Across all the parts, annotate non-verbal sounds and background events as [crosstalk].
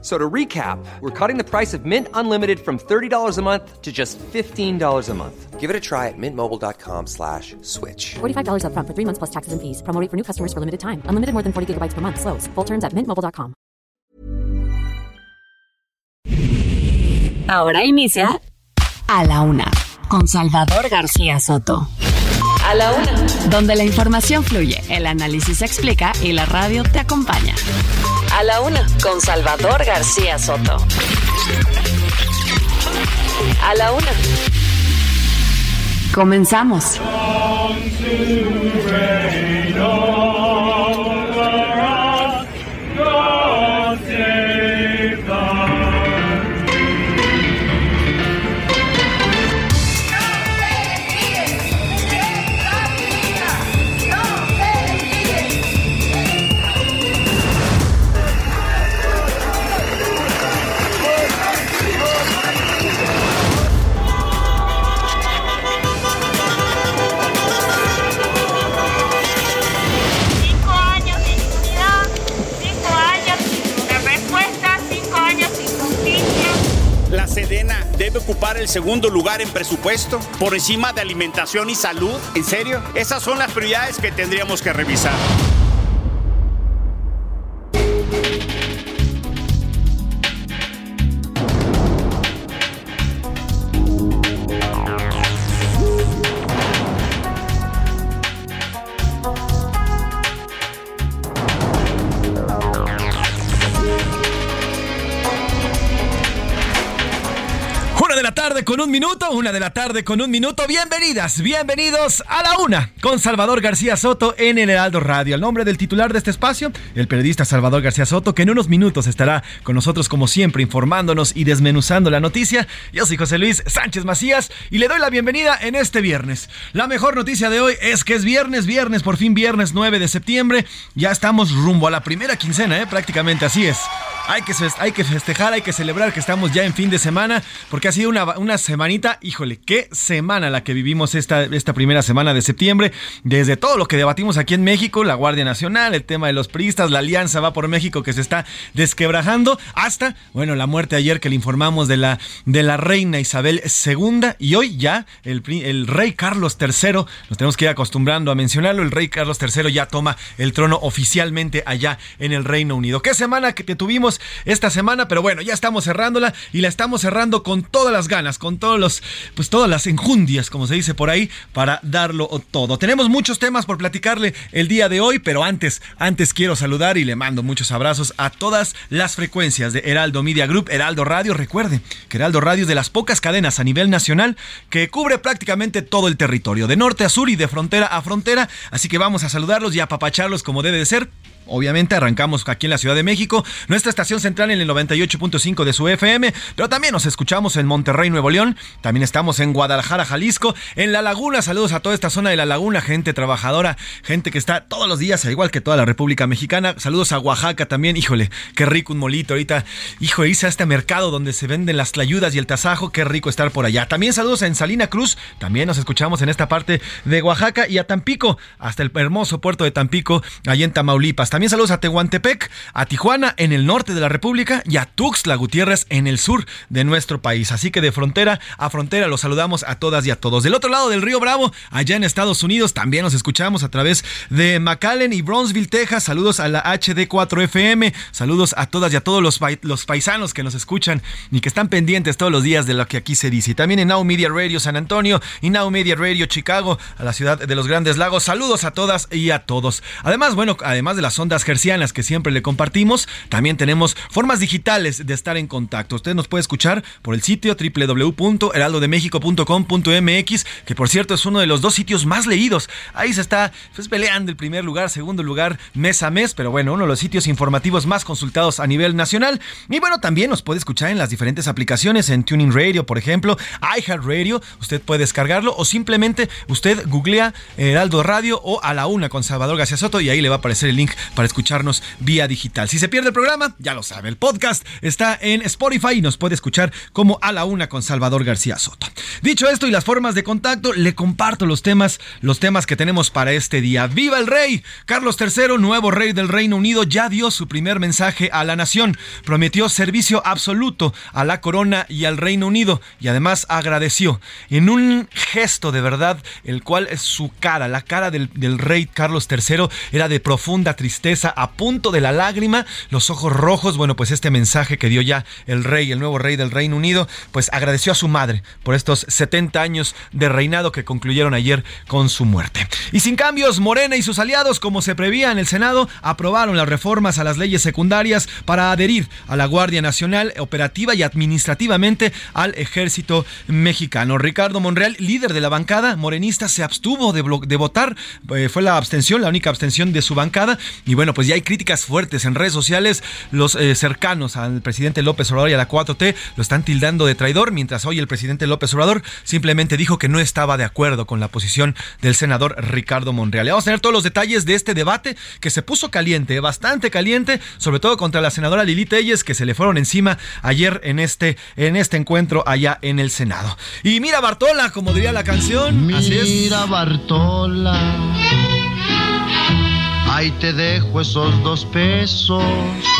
So to recap, we're cutting the price of Mint Unlimited from $30 a month to just $15 a month. Give it a try at mintmobile.com slash switch. $45 up front for three months plus taxes and fees. Promo rate for new customers for limited time. Unlimited more than 40 gigabytes per month. Slows. Full terms at mintmobile.com. Ahora inicia A la Una con Salvador García Soto. A la Una. Donde la información fluye, el análisis se explica y la radio te acompaña. A la Una con Salvador García Soto. A la Una. Comenzamos. Ocupar el segundo lugar en presupuesto por encima de alimentación y salud. ¿En serio? Esas son las prioridades que tendríamos que revisar. Un minuto, una de la tarde con un minuto. Bienvenidas, bienvenidos a la una con Salvador García Soto en el Heraldo Radio. El nombre del titular de este espacio, el periodista Salvador García Soto, que en unos minutos estará con nosotros como siempre informándonos y desmenuzando la noticia. Yo soy José Luis Sánchez Macías y le doy la bienvenida en este viernes. La mejor noticia de hoy es que es viernes, viernes, por fin viernes 9 de septiembre. Ya estamos rumbo a la primera quincena, ¿eh? prácticamente así es. Hay que, hay que festejar, hay que celebrar que estamos ya en fin de semana, porque ha sido una, una semanita, híjole, qué semana la que vivimos esta, esta primera semana de septiembre, desde todo lo que debatimos aquí en México, la Guardia Nacional, el tema de los priistas, la Alianza va por México que se está desquebrajando, hasta, bueno, la muerte ayer que le informamos de la, de la reina Isabel II, y hoy ya el, el rey Carlos III, nos tenemos que ir acostumbrando a mencionarlo, el rey Carlos III ya toma el trono oficialmente allá en el Reino Unido. ¿Qué semana que tuvimos esta semana? Pero bueno, ya estamos cerrándola y la estamos cerrando con todas las ganas, con todos los, pues todas las enjundias, como se dice por ahí, para darlo todo. Tenemos muchos temas por platicarle el día de hoy, pero antes, antes quiero saludar y le mando muchos abrazos a todas las frecuencias de Heraldo Media Group, Heraldo Radio. Recuerde que Heraldo Radio es de las pocas cadenas a nivel nacional que cubre prácticamente todo el territorio, de norte a sur y de frontera a frontera. Así que vamos a saludarlos y apapacharlos como debe de ser. Obviamente arrancamos aquí en la Ciudad de México, nuestra estación central en el 98.5 de su FM, pero también nos escuchamos en Monterrey, Nuevo León, también estamos en Guadalajara, Jalisco, en La Laguna, saludos a toda esta zona de La Laguna, gente trabajadora, gente que está todos los días, al igual que toda la República Mexicana, saludos a Oaxaca también, híjole, qué rico un molito ahorita, híjole, hice a este mercado donde se venden las tlayudas y el tasajo, qué rico estar por allá. También saludos en Salina Cruz, también nos escuchamos en esta parte de Oaxaca y a Tampico, hasta el hermoso puerto de Tampico, allá en Tamaulipas. También saludos a Tehuantepec, a Tijuana en el norte de la República y a Tuxtla Gutiérrez en el sur de nuestro país. Así que de frontera a frontera los saludamos a todas y a todos. Del otro lado del río Bravo, allá en Estados Unidos, también nos escuchamos a través de McAllen y Brownsville, Texas. Saludos a la HD4FM, saludos a todas y a todos los, los paisanos que nos escuchan y que están pendientes todos los días de lo que aquí se dice. Y también en Now Media Radio San Antonio y Now Media Radio Chicago, a la ciudad de los Grandes Lagos. Saludos a todas y a todos. Además, bueno, además de las ondas gercianas que siempre le compartimos, también tenemos formas digitales de estar en contacto. Usted nos puede escuchar por el sitio www.heraldodemexico.com.mx, que por cierto es uno de los dos sitios más leídos. Ahí se está pues, peleando el primer lugar, segundo lugar, mes a mes, pero bueno, uno de los sitios informativos más consultados a nivel nacional. Y bueno, también nos puede escuchar en las diferentes aplicaciones, en Tuning Radio, por ejemplo, iHeartRadio, usted puede descargarlo o simplemente usted googlea Heraldo Radio o a la una con Salvador García Soto y ahí le va a aparecer el link para escucharnos vía digital. Si se pierde el programa, ya lo sabe, el podcast está en Spotify y nos puede escuchar como a la una con Salvador García Soto. Dicho esto y las formas de contacto, le comparto los temas, los temas que tenemos para este día. ¡Viva el rey! Carlos III, nuevo rey del Reino Unido, ya dio su primer mensaje a la nación. Prometió servicio absoluto a la corona y al Reino Unido y además agradeció en un gesto de verdad, el cual su cara, la cara del, del rey Carlos III era de profunda tristeza, a punto de la lágrima, los ojos rojos. Bueno, pues este mensaje que dio ya el rey, el nuevo rey del Reino Unido, pues agradeció a su madre por estos 70 años de reinado que concluyeron ayer con su muerte. Y sin cambios, Morena y sus aliados, como se prevía en el Senado, aprobaron las reformas a las leyes secundarias para adherir a la Guardia Nacional operativa y administrativamente al ejército mexicano. Ricardo Monreal, líder de la bancada morenista, se abstuvo de, de votar. Eh, fue la abstención, la única abstención de su bancada. Y bueno, pues ya hay críticas fuertes en redes sociales. Los eh, cercanos al presidente López Obrador y a la 4T lo están tildando de traidor, mientras hoy el presidente López Obrador simplemente dijo que no estaba de acuerdo con la posición del senador Ricardo Monreal. vamos a tener todos los detalles de este debate que se puso caliente, bastante caliente, sobre todo contra la senadora Lili Telles, que se le fueron encima ayer en este, en este encuentro allá en el Senado. Y mira Bartola, como diría la canción. Mira así es. Bartola Ahí te dejo esos dos pesos.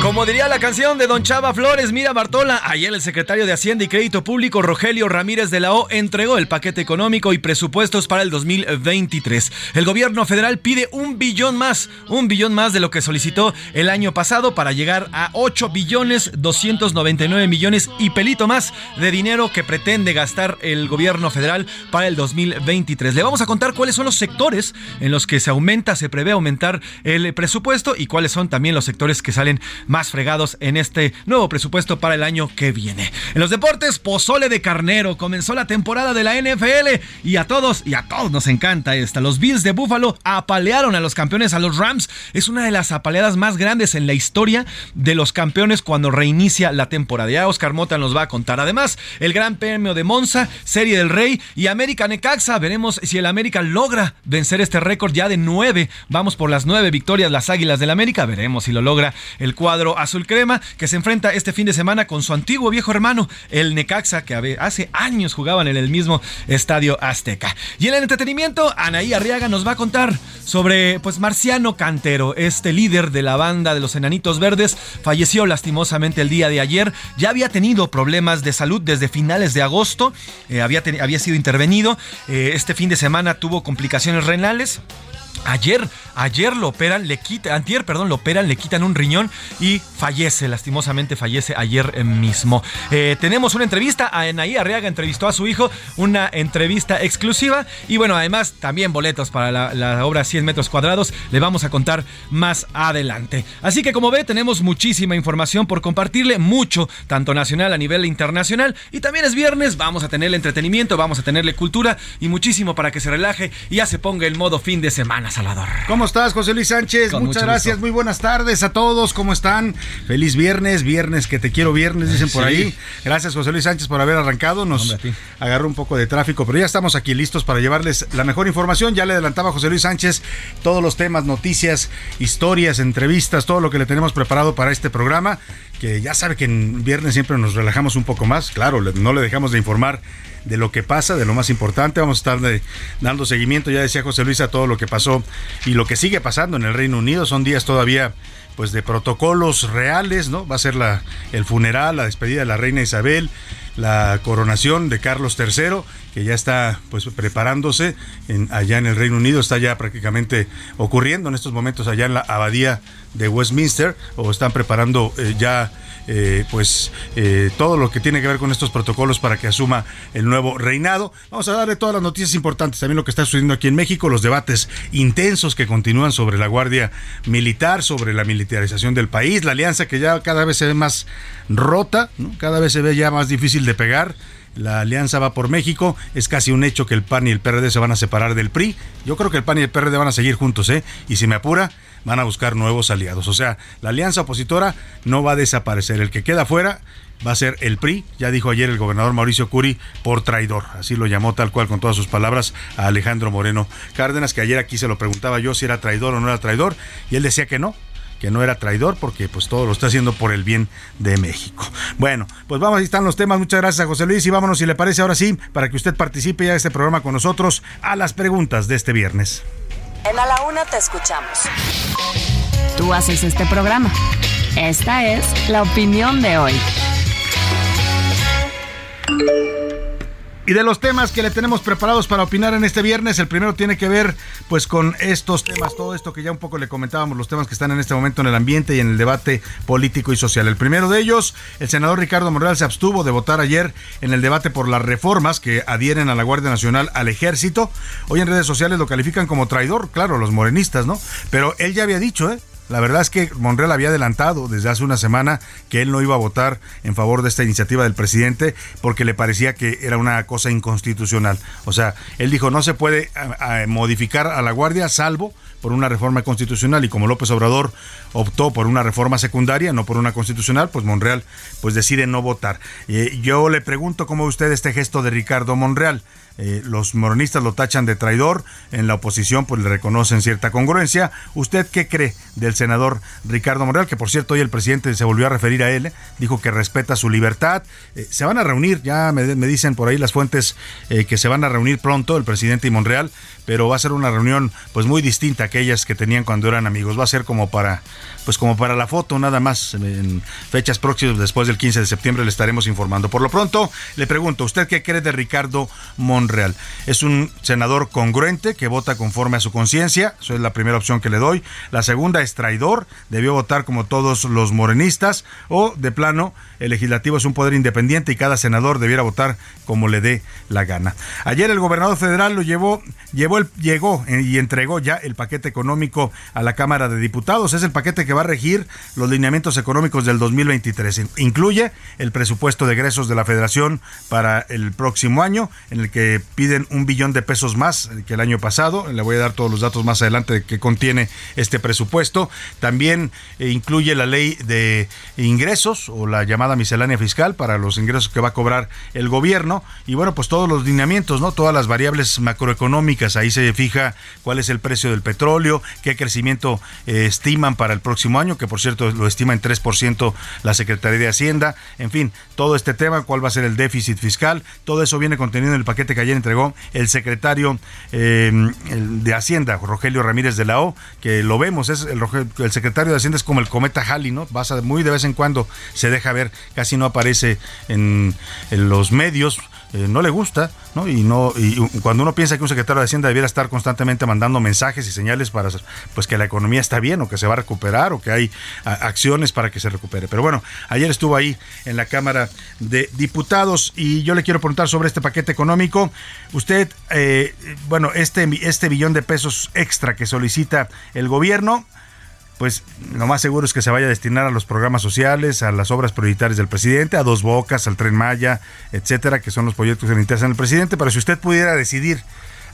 Como diría la canción de Don Chava Flores, mira Bartola, ayer el secretario de Hacienda y Crédito Público, Rogelio Ramírez de la O, entregó el paquete económico y presupuestos para el 2023. El gobierno federal pide un billón más, un billón más de lo que solicitó el año pasado para llegar a 8 billones 299 millones y pelito más de dinero que pretende gastar el gobierno federal para el 2023. Le vamos a contar cuáles son los sectores en los que se aumenta, se prevé aumentar el presupuesto y cuáles son también los sectores que salen más fregados en este nuevo presupuesto para el año que viene. En los deportes, pozole de carnero. Comenzó la temporada de la NFL y a todos, y a todos nos encanta esta. Los Bills de Buffalo apalearon a los campeones, a los Rams. Es una de las apaleadas más grandes en la historia de los campeones cuando reinicia la temporada. Ya Oscar Mota nos va a contar. Además, el Gran Premio de Monza, Serie del Rey y América Necaxa. Veremos si el América logra vencer este récord ya de nueve. Vamos por las nueve victorias las Águilas del América. Veremos si lo logra el cuadro azul crema que se enfrenta este fin de semana con su antiguo viejo hermano, el Necaxa, que hace años jugaban en el mismo estadio Azteca. Y en el entretenimiento, Anaí Arriaga nos va a contar sobre pues Marciano Cantero, este líder de la banda de los Enanitos Verdes, falleció lastimosamente el día de ayer. Ya había tenido problemas de salud desde finales de agosto, eh, había, había sido intervenido. Eh, este fin de semana tuvo complicaciones renales. Ayer, ayer lo operan, le quitan, antier, perdón, lo operan, le quitan un riñón y fallece, lastimosamente fallece ayer mismo. Eh, tenemos una entrevista, a Enaí Arriaga entrevistó a su hijo, una entrevista exclusiva y bueno, además también boletos para la, la, obra 100 metros cuadrados, le vamos a contar más adelante. Así que como ve, tenemos muchísima información por compartirle, mucho, tanto nacional a nivel internacional y también es viernes, vamos a tenerle entretenimiento, vamos a tenerle cultura y muchísimo para que se relaje y ya se ponga el modo fin de semana. Salvador. ¿Cómo estás, José Luis Sánchez? Muchas gracias, muy buenas tardes a todos, ¿cómo están? Feliz viernes, viernes que te quiero viernes, dicen por ahí. Gracias, José Luis Sánchez, por haber arrancado. Nos agarró un poco de tráfico, pero ya estamos aquí listos para llevarles la mejor información. Ya le adelantaba José Luis Sánchez todos los temas, noticias, historias, entrevistas, todo lo que le tenemos preparado para este programa, que ya sabe que en viernes siempre nos relajamos un poco más. Claro, no le dejamos de informar de lo que pasa, de lo más importante. Vamos a estar dando seguimiento, ya decía José Luis, a todo lo que pasó y lo que sigue pasando en el Reino Unido. Son días todavía pues de protocolos reales, ¿no? Va a ser la, el funeral, la despedida de la reina Isabel, la coronación de Carlos III, que ya está pues preparándose en, allá en el Reino Unido, está ya prácticamente ocurriendo en estos momentos allá en la abadía de Westminster, o están preparando eh, ya eh, pues eh, todo lo que tiene que ver con estos protocolos para que asuma el nuevo reinado. Vamos a darle todas las noticias importantes, también lo que está sucediendo aquí en México, los debates intensos que continúan sobre la Guardia Militar, sobre la militarización del país, la alianza que ya cada vez se ve más rota, cada vez se ve ya más difícil de pegar. La alianza va por México. Es casi un hecho que el PAN y el PRD se van a separar del PRI. Yo creo que el PAN y el PRD van a seguir juntos, ¿eh? Y si me apura, van a buscar nuevos aliados. O sea, la alianza opositora no va a desaparecer. El que queda fuera va a ser el PRI, ya dijo ayer el gobernador Mauricio Curi, por traidor. Así lo llamó tal cual con todas sus palabras a Alejandro Moreno Cárdenas, que ayer aquí se lo preguntaba yo si era traidor o no era traidor, y él decía que no, que no era traidor porque pues todo lo está haciendo por el bien de México. Bueno, pues vamos, ahí están los temas. Muchas gracias a José Luis y vámonos si le parece ahora sí para que usted participe ya de este programa con nosotros a las preguntas de este viernes. En A la Una te escuchamos. Tú haces este programa. Esta es la opinión de hoy. Y de los temas que le tenemos preparados para opinar en este viernes, el primero tiene que ver pues con estos temas, todo esto que ya un poco le comentábamos, los temas que están en este momento en el ambiente y en el debate político y social. El primero de ellos, el senador Ricardo Monreal se abstuvo de votar ayer en el debate por las reformas que adhieren a la Guardia Nacional al ejército. Hoy en redes sociales lo califican como traidor, claro, los morenistas, ¿no? Pero él ya había dicho, ¿eh? La verdad es que Monreal había adelantado desde hace una semana que él no iba a votar en favor de esta iniciativa del presidente porque le parecía que era una cosa inconstitucional. O sea, él dijo no se puede modificar a la Guardia salvo por una reforma constitucional y como López Obrador optó por una reforma secundaria, no por una constitucional, pues Monreal pues decide no votar. Eh, yo le pregunto cómo usted este gesto de Ricardo Monreal. Eh, los moronistas lo tachan de traidor, en la oposición pues le reconocen cierta congruencia. ¿Usted qué cree del senador Ricardo Monreal? Que por cierto hoy el presidente se volvió a referir a él, eh, dijo que respeta su libertad. Eh, se van a reunir, ya me, dicen por ahí las fuentes que se van a reunir pronto el presidente y Monreal, pero va a ser una reunión pues muy distinta a aquellas que tenían cuando eran amigos. Va a ser como para pues como para la foto nada más en fechas próximas después del 15 de septiembre le estaremos informando. Por lo pronto le pregunto, ¿usted qué cree de Ricardo Monreal? Es un senador congruente que vota conforme a su conciencia, eso es la primera opción que le doy. La segunda es traidor, debió votar como todos los morenistas o de plano el legislativo es un poder independiente y cada senador debiera votar como le dé la gana. Ayer el gobernador federal lo llevó, llevó el, llegó y entregó ya el paquete económico a la Cámara de Diputados. Es el paquete que va a regir los lineamientos económicos del 2023. Incluye el presupuesto de egresos de la Federación para el próximo año, en el que piden un billón de pesos más que el año pasado. Le voy a dar todos los datos más adelante de que contiene este presupuesto. También eh, incluye la ley de ingresos o la llamada miscelánea fiscal para los ingresos que va a cobrar el gobierno y bueno, pues todos los lineamientos, ¿no? Todas las variables macroeconómicas, ahí se fija cuál es el precio del petróleo, qué crecimiento eh, estiman para el próximo año, que por cierto lo estima en 3% la Secretaría de Hacienda, en fin, todo este tema, cuál va a ser el déficit fiscal, todo eso viene contenido en el paquete que ayer entregó el secretario eh, de Hacienda, Rogelio Ramírez de la O, que lo vemos, es el, secretario de Hacienda es como el cometa Halley, ¿no? Pasa muy de vez en cuando se deja ver casi no aparece en, los medios, eh, no le gusta, ¿no? Y no y cuando uno piensa que un secretario de Hacienda debiera estar constantemente mandando mensajes y señales para pues que la economía está bien o que se va a recuperar o que hay acciones para que se recupere. Pero bueno, ayer estuvo ahí en la Cámara de Diputados y yo le quiero preguntar sobre este paquete económico. Usted, eh, bueno, este, este billón de pesos extra que solicita el gobierno, pues lo más seguro es que se vaya a destinar a los programas sociales, a las obras prioritarias del presidente, a Dos Bocas, al Tren Maya, etcétera, que son los proyectos que le interesan al presidente. Pero si usted pudiera decidir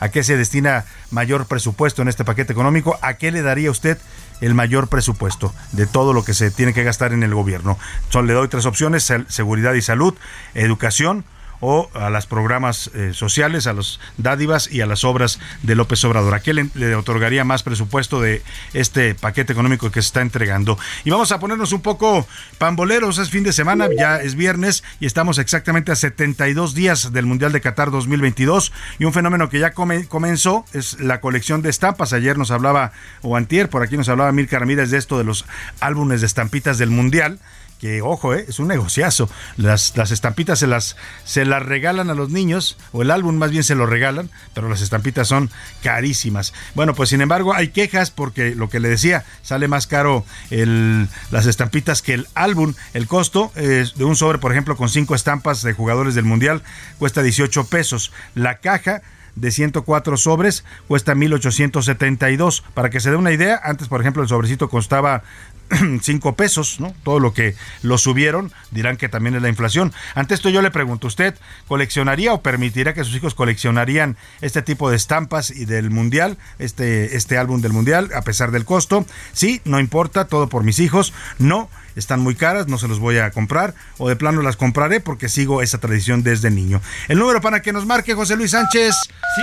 a qué se destina mayor presupuesto en este paquete económico, ¿a qué le daría usted el mayor presupuesto de todo lo que se tiene que gastar en el gobierno? Son, le doy tres opciones, seguridad y salud, educación o a los programas eh, sociales, a los dádivas y a las obras de López Obrador. ¿A qué le, otorgaría más presupuesto de este paquete económico que se está entregando? Y vamos a ponernos un poco pamboleros, es fin de semana, ya es viernes y estamos exactamente a 72 días del Mundial de Qatar 2022 y un fenómeno que ya comenzó es la colección de estampas. Ayer nos hablaba, o antier, por aquí nos hablaba Mirka Ramírez de esto de los álbumes de estampitas del Mundial que ojo, eh, es un negociazo. Las, las estampitas se las, se las regalan a los niños, o el álbum más bien se lo regalan, pero las estampitas son carísimas. Bueno, pues sin embargo hay quejas porque lo que le decía, sale más caro el, las estampitas que el álbum. El costo de un sobre, por ejemplo, con cinco estampas de jugadores del Mundial, cuesta 18 pesos. La caja de 104 sobres cuesta 1872. Para que se dé una idea, antes, por ejemplo, el sobrecito costaba [clears throat] 5 pesos, ¿no? Todo lo que lo subieron, dirán que también es la inflación. Ante esto yo le pregunto, ¿usted coleccionaría o permitiría que sus hijos coleccionarían este tipo de estampas y del Mundial, este, este álbum del Mundial, a pesar del costo? Sí, no importa, todo por mis hijos. No, están muy caras, no se los voy a comprar, o de plano las compraré porque sigo esa tradición desde niño. El número para que nos marque José Luis Sánchez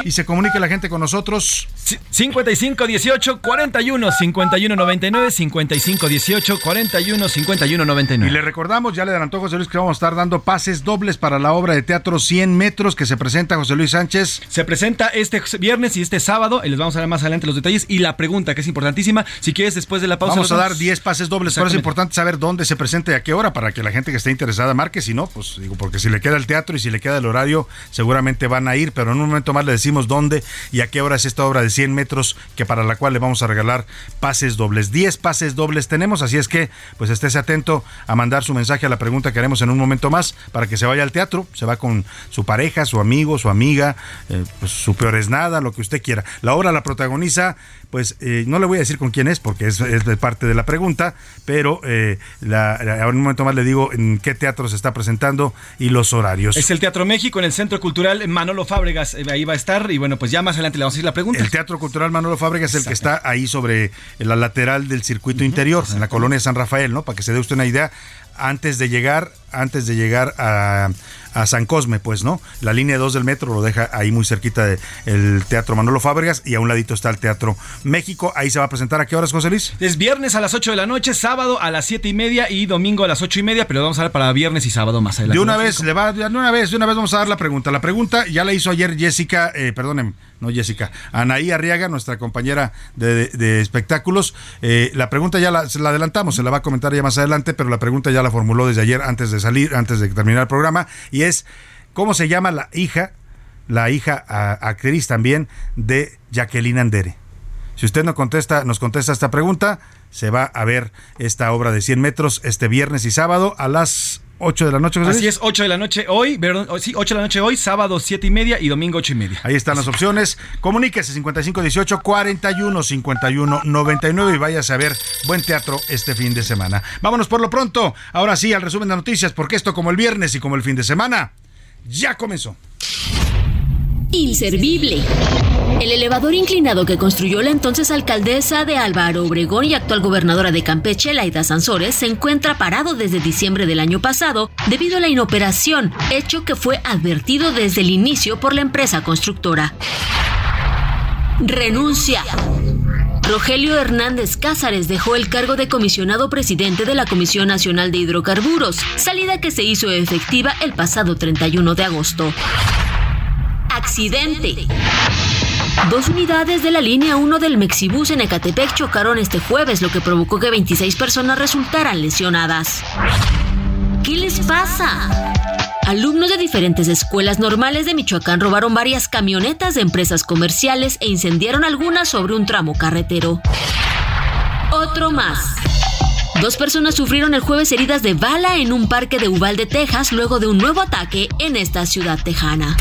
y se comunique la gente con nosotros. 55 18 41 51 99 55 18 41 51 99. Y le recordamos, ya le adelantó José Luis que vamos a estar dando pases dobles para la obra de teatro 100 metros que se presenta José Luis Sánchez. Se presenta este viernes y este sábado, y les vamos a dar más adelante los detalles y la pregunta que es importantísima, si quieres después de la pausa. Vamos a dar 10 pases dobles, pero es importante saber dónde se presenta y a qué hora para que la gente que esté interesada marque, si no, pues digo, porque si le queda el teatro y si le queda el horario, seguramente van a ir, pero en un momento más le decimos dónde y a qué hora es esta obra de 100 metros que para la cual le vamos a regalar pases dobles. 10 pases dobles tenemos, así es que pues estése atento a mandar su mensaje a la pregunta que haremos en un momento más para que se vaya al teatro, se va con su pareja, su amigo, su amiga, eh, pues su peor es nada, lo que usted quiera. La obra la protagoniza pues eh, no le voy a decir con quién es porque es, de parte de la pregunta, pero eh, en un momento más le digo en qué teatro se está presentando y los horarios. Es el Teatro México en el Centro Cultural Manolo Fábregas, eh, ahí va a estar y bueno, pues ya más adelante le vamos a decir la pregunta. El Teatro Cultural Manolo Fábregas es el que está ahí sobre la lateral del circuito interior, en la colonia de San Rafael, ¿no? Para que se dé usted una idea, antes de llegar, antes de llegar a a San Cosme, pues, ¿no? La línea 2 del metro lo deja ahí muy cerquita del Teatro Manolo Fábregas y a un ladito está el Teatro México. Ahí se va a presentar a qué horas, José Luis? Es viernes a las 8 de la noche, sábado a las 7 y media y domingo a las 8 y media, pero vamos a ver para viernes y sábado más adelante. De una vez, le va, de una vez, de una vez vamos a dar la pregunta. La pregunta ya la hizo ayer Jessica, eh, perdonen, no Jessica, Anaí Arriaga, nuestra compañera de, espectáculos. Eh, la pregunta ya la, la, adelantamos, se la va a comentar ya más adelante, pero la pregunta ya la formuló desde ayer antes de salir, antes de terminar el programa, y es, ¿cómo se llama la hija, la hija actriz también de Jacqueline Andere? Si usted no contesta, nos contesta esta pregunta, se va a ver esta obra de 100 metros este viernes y sábado a las 8 de la noche. Así es, 8 de la noche hoy, sí, 8 de la noche hoy, sábado 7 y media y domingo 8 y media. Ahí están las opciones. Comuníquese 5518 41 51 99 y váyase a ver buen teatro este fin de semana. Vámonos por lo pronto, ahora sí, al resumen de noticias, porque esto como el viernes y como el fin de semana, ya comenzó. Inservible. El elevador inclinado que construyó la entonces alcaldesa de Álvaro Obregón y actual gobernadora de Campeche, Laida Sansores, se encuentra parado desde diciembre del año pasado debido a la inoperación, hecho que fue advertido desde el inicio por la empresa constructora. Renuncia. Rogelio Hernández Cázares dejó el cargo de comisionado presidente de la Comisión Nacional de Hidrocarburos, salida que se hizo efectiva el pasado 31 de agosto. Accidente. Dos unidades de la línea 1 del Mexibus en Ecatepec chocaron este jueves, lo que provocó que 26 personas resultaran lesionadas. ¿Qué les pasa? Alumnos de diferentes escuelas normales de Michoacán robaron varias camionetas de empresas comerciales e incendiaron algunas sobre un tramo carretero. Otro más. Dos personas sufrieron el jueves heridas de bala en un parque de Uvalde, Texas, luego de un nuevo ataque en esta ciudad tejana.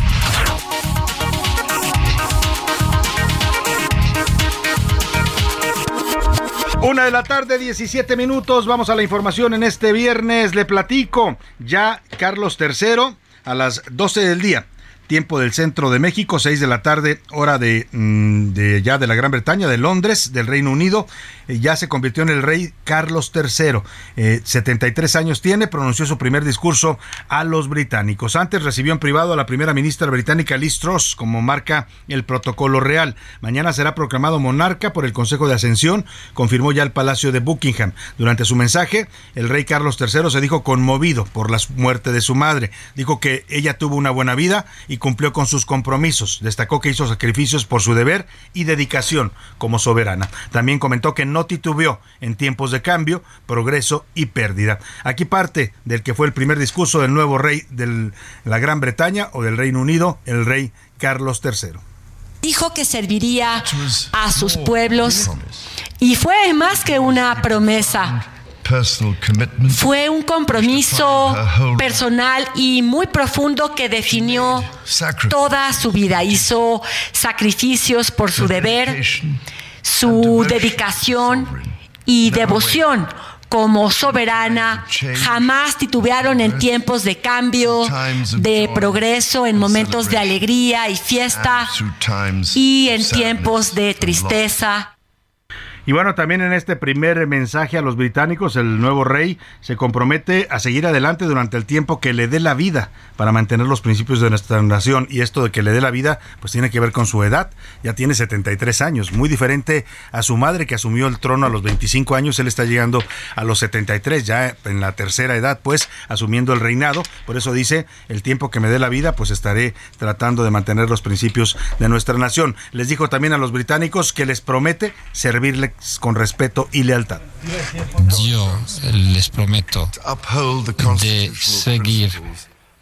Una de la tarde, 17 minutos. Vamos a la información en este viernes. Le platico ya Carlos III a las 12 del día tiempo del centro de México, 6 de la tarde, hora de, mm, de, ya de la Gran Bretaña, de Londres, del Reino Unido. Eh, ya se convirtió en el rey Carlos III. 73 eh, años tiene, pronunció su primer discurso a los británicos. Antes recibió en privado a la primera ministra británica Liz Truss, como marca el protocolo real. Mañana será proclamado monarca por el Consejo de Ascensión, confirmó ya el Palacio de Buckingham. Durante su mensaje, el rey Carlos III se dijo conmovido por la muerte de su madre. Dijo que ella tuvo una buena vida y cumplió con sus compromisos. Destacó que hizo sacrificios por su deber y dedicación como soberana. También comentó que no titubeó en tiempos de cambio, progreso y pérdida. Aquí parte del que fue el primer discurso del nuevo rey de la Gran Bretaña o del Reino Unido, el rey Carlos III. Dijo que serviría a sus pueblos y fue más que una promesa fue un compromiso personal y muy profundo que definió toda su vida. Hizo sacrificios por su deber, su dedicación y devoción como soberana, jamás titubearon en tiempos de cambio, de progreso, en momentos de alegría y fiesta y en tiempos de tristeza Y bueno, también en este primer mensaje a los británicos, el nuevo rey se compromete a seguir adelante durante el tiempo que le dé la vida para mantener los principios de nuestra nación. Y esto de que le dé la vida, pues tiene que ver con su edad. Ya tiene 73 años, muy diferente a su madre que asumió el trono a los 25 años. Él está llegando a los 73, ya en la tercera edad, pues asumiendo el reinado. Por eso dice, el tiempo que me dé la vida, pues estaré tratando de mantener los principios de nuestra nación. Les dijo también a los británicos que les promete servirles con respeto y lealtad. Yo les prometo de seguir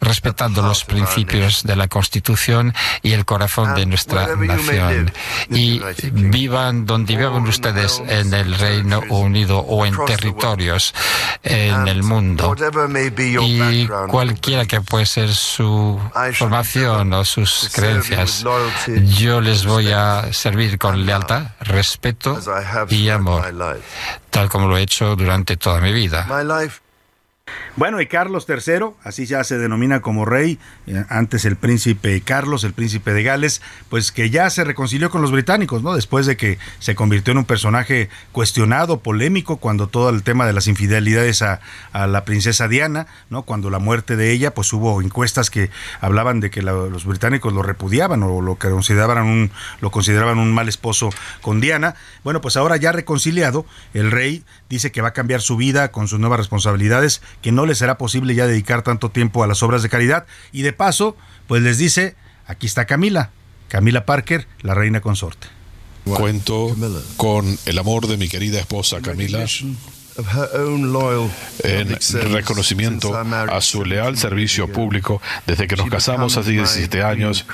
respetando los principios de la Constitución y el corazón de nuestra nación. Y vivan donde vivan ustedes en el Reino Unido o en territorios en el mundo. Y cualquiera que pueda ser su formación o sus creencias, yo les voy a servir con lealtad, respeto y amor, tal como lo he hecho durante toda mi vida. Bueno, y Carlos III, así ya se denomina como rey, eh, antes el príncipe Carlos, el príncipe de Gales, pues que ya se reconcilió con los británicos, ¿no? Después de que se convirtió en un personaje cuestionado, polémico, cuando todo el tema de las infidelidades a, la princesa Diana, ¿no? Cuando la muerte de ella, pues hubo encuestas que hablaban de que los británicos lo repudiaban o lo consideraban un, lo consideraban un mal esposo con Diana. Bueno, pues ahora ya reconciliado, el rey dice que va a cambiar su vida con sus nuevas responsabilidades, que no le será posible ya dedicar tanto tiempo a las obras de caridad. Y de paso, pues les dice, aquí está Camila, Camila Parker, la reina consorte. Cuento con el amor de mi querida esposa Camila en reconocimiento a su leal servicio público desde que nos casamos hace 17 años,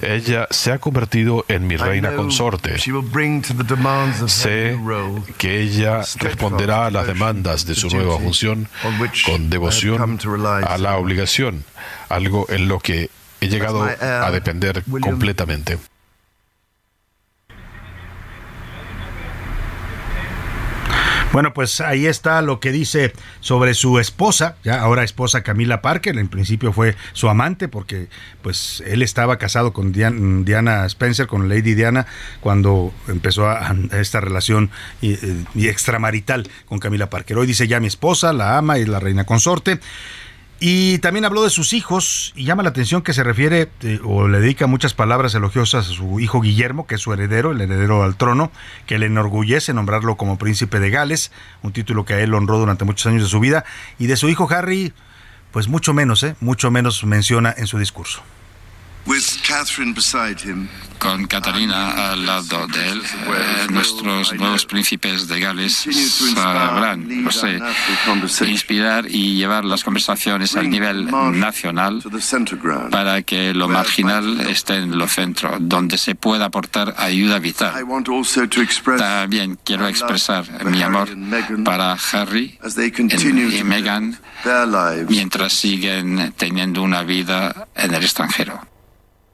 ella se ha convertido en mi reina consorte. Sé que ella responderá a las demandas de su nueva función con devoción a la obligación, algo en lo que he llegado a depender completamente. Bueno, pues ahí está lo que dice sobre su esposa, ya ahora esposa Camila Parker, en principio fue su amante porque pues él estaba casado con Diana, Spencer, con Lady Diana, cuando empezó a, esta relación y, y extramarital con Camila Parker. Hoy dice ya mi esposa, la ama y la reina consorte. Y también habló de sus hijos y llama la atención que se refiere eh, o le dedica muchas palabras elogiosas a su hijo Guillermo, que es su heredero, el heredero al trono, que le enorgullece nombrarlo como príncipe de Gales, un título que a él honró durante muchos años de su vida, y de su hijo Harry, pues mucho menos, ¿eh? mucho menos menciona en su discurso con Catalina al lado de él, eh, nuestros nuevos príncipes de Gales sabrán, no sé, inspirar y llevar las conversaciones al nivel nacional para que lo marginal esté en lo centro, donde se pueda aportar ayuda vital. También quiero expresar mi amor para Harry y Meghan mientras siguen teniendo una vida en el extranjero.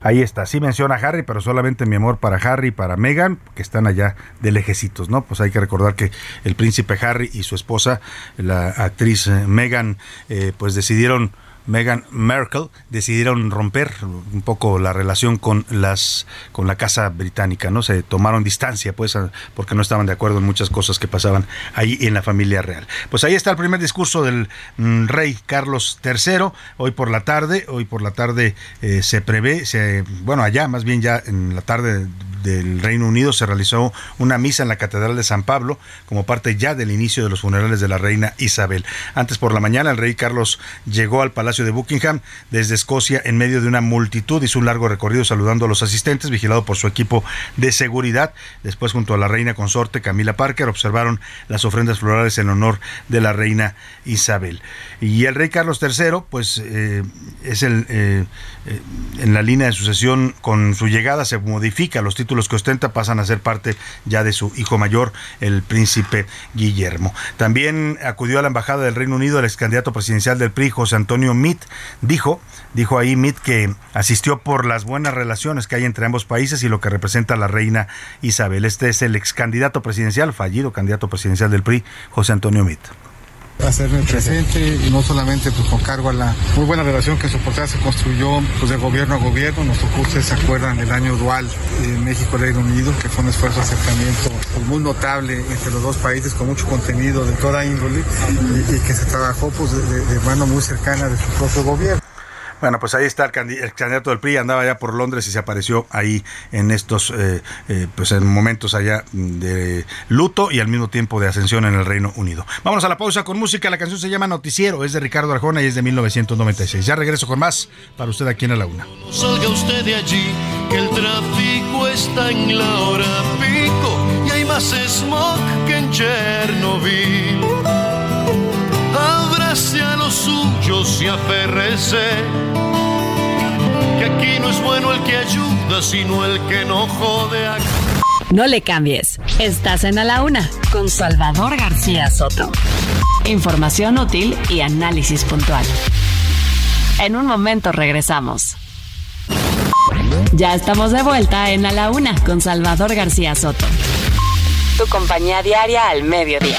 Ahí está, sí menciona a Harry, pero solamente mi amor para Harry y para Meghan, que están allá de lejecitos, ¿no? Pues hay que recordar que el príncipe Harry y su esposa, la actriz eh, Meghan, eh, pues decidieron Meghan Merkel decidieron romper un poco la relación con las con la casa británica, ¿no? Se tomaron distancia, pues, porque no estaban de acuerdo en muchas cosas que pasaban ahí en la familia real. Pues ahí está el primer discurso del mm, rey Carlos III, hoy por la tarde, hoy por la tarde eh, se prevé, se, bueno, allá más bien ya en la tarde del Reino Unido se realizó una misa en la Catedral de San Pablo como parte ya del inicio de los funerales de la reina Isabel. Antes por la mañana el rey Carlos llegó al Palacio de Buckingham desde Escocia en medio de una multitud, hizo un largo recorrido saludando a los asistentes, vigilado por su equipo de seguridad. Después junto a la reina consorte Camila Parker observaron las ofrendas florales en honor de la reina Isabel. Y el rey Carlos III, pues eh, es el eh, eh, en la línea de sucesión con su llegada se modifica los títulos los que ostenta pasan a ser parte ya de su hijo mayor, el príncipe Guillermo. También acudió a la embajada del Reino Unido el ex candidato presidencial del PRI, José Antonio Dijo, dijo ahí Mitt que asistió por las buenas relaciones que hay entre ambos países y lo que representa la reina Isabel. Este es el ex candidato presidencial, fallido candidato presidencial del PRI, José Antonio Mitt. Hacerme presente y no solamente pues, con cargo a la muy buena relación que soportar se construyó pues, de gobierno a gobierno. Nuestros ustedes se acuerdan del año dual en México-Reino Unido, que fue un esfuerzo de acercamiento pues, muy notable entre los dos países con mucho contenido de toda índole y, que se trabajó pues, de mano muy cercana de su propio gobierno. Bueno, pues ahí está el, candidato del PRI, andaba ya por Londres y se apareció ahí en estos, eh, eh, pues en momentos allá de luto y al mismo tiempo de ascensión en el Reino Unido. Vamos a la pausa con música, la canción se llama Noticiero, es de Ricardo Arjona y es de 1996. Ya regreso con más para usted aquí en la una. salga usted de allí, que el tráfico está en la hora pico y hay más smog que en Chernobyl. Los suyos y aférrese que aquí no es bueno el que ayuda, sino el que no jode. No le cambies. Estás en A la Una con Salvador García Soto. Información útil y análisis puntual. En un momento regresamos. Ya estamos de vuelta en A la Una con Salvador García Soto. Tu compañía diaria al mediodía.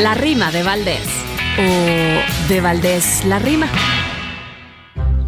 La rima de Valdés. O de Valdés la rima.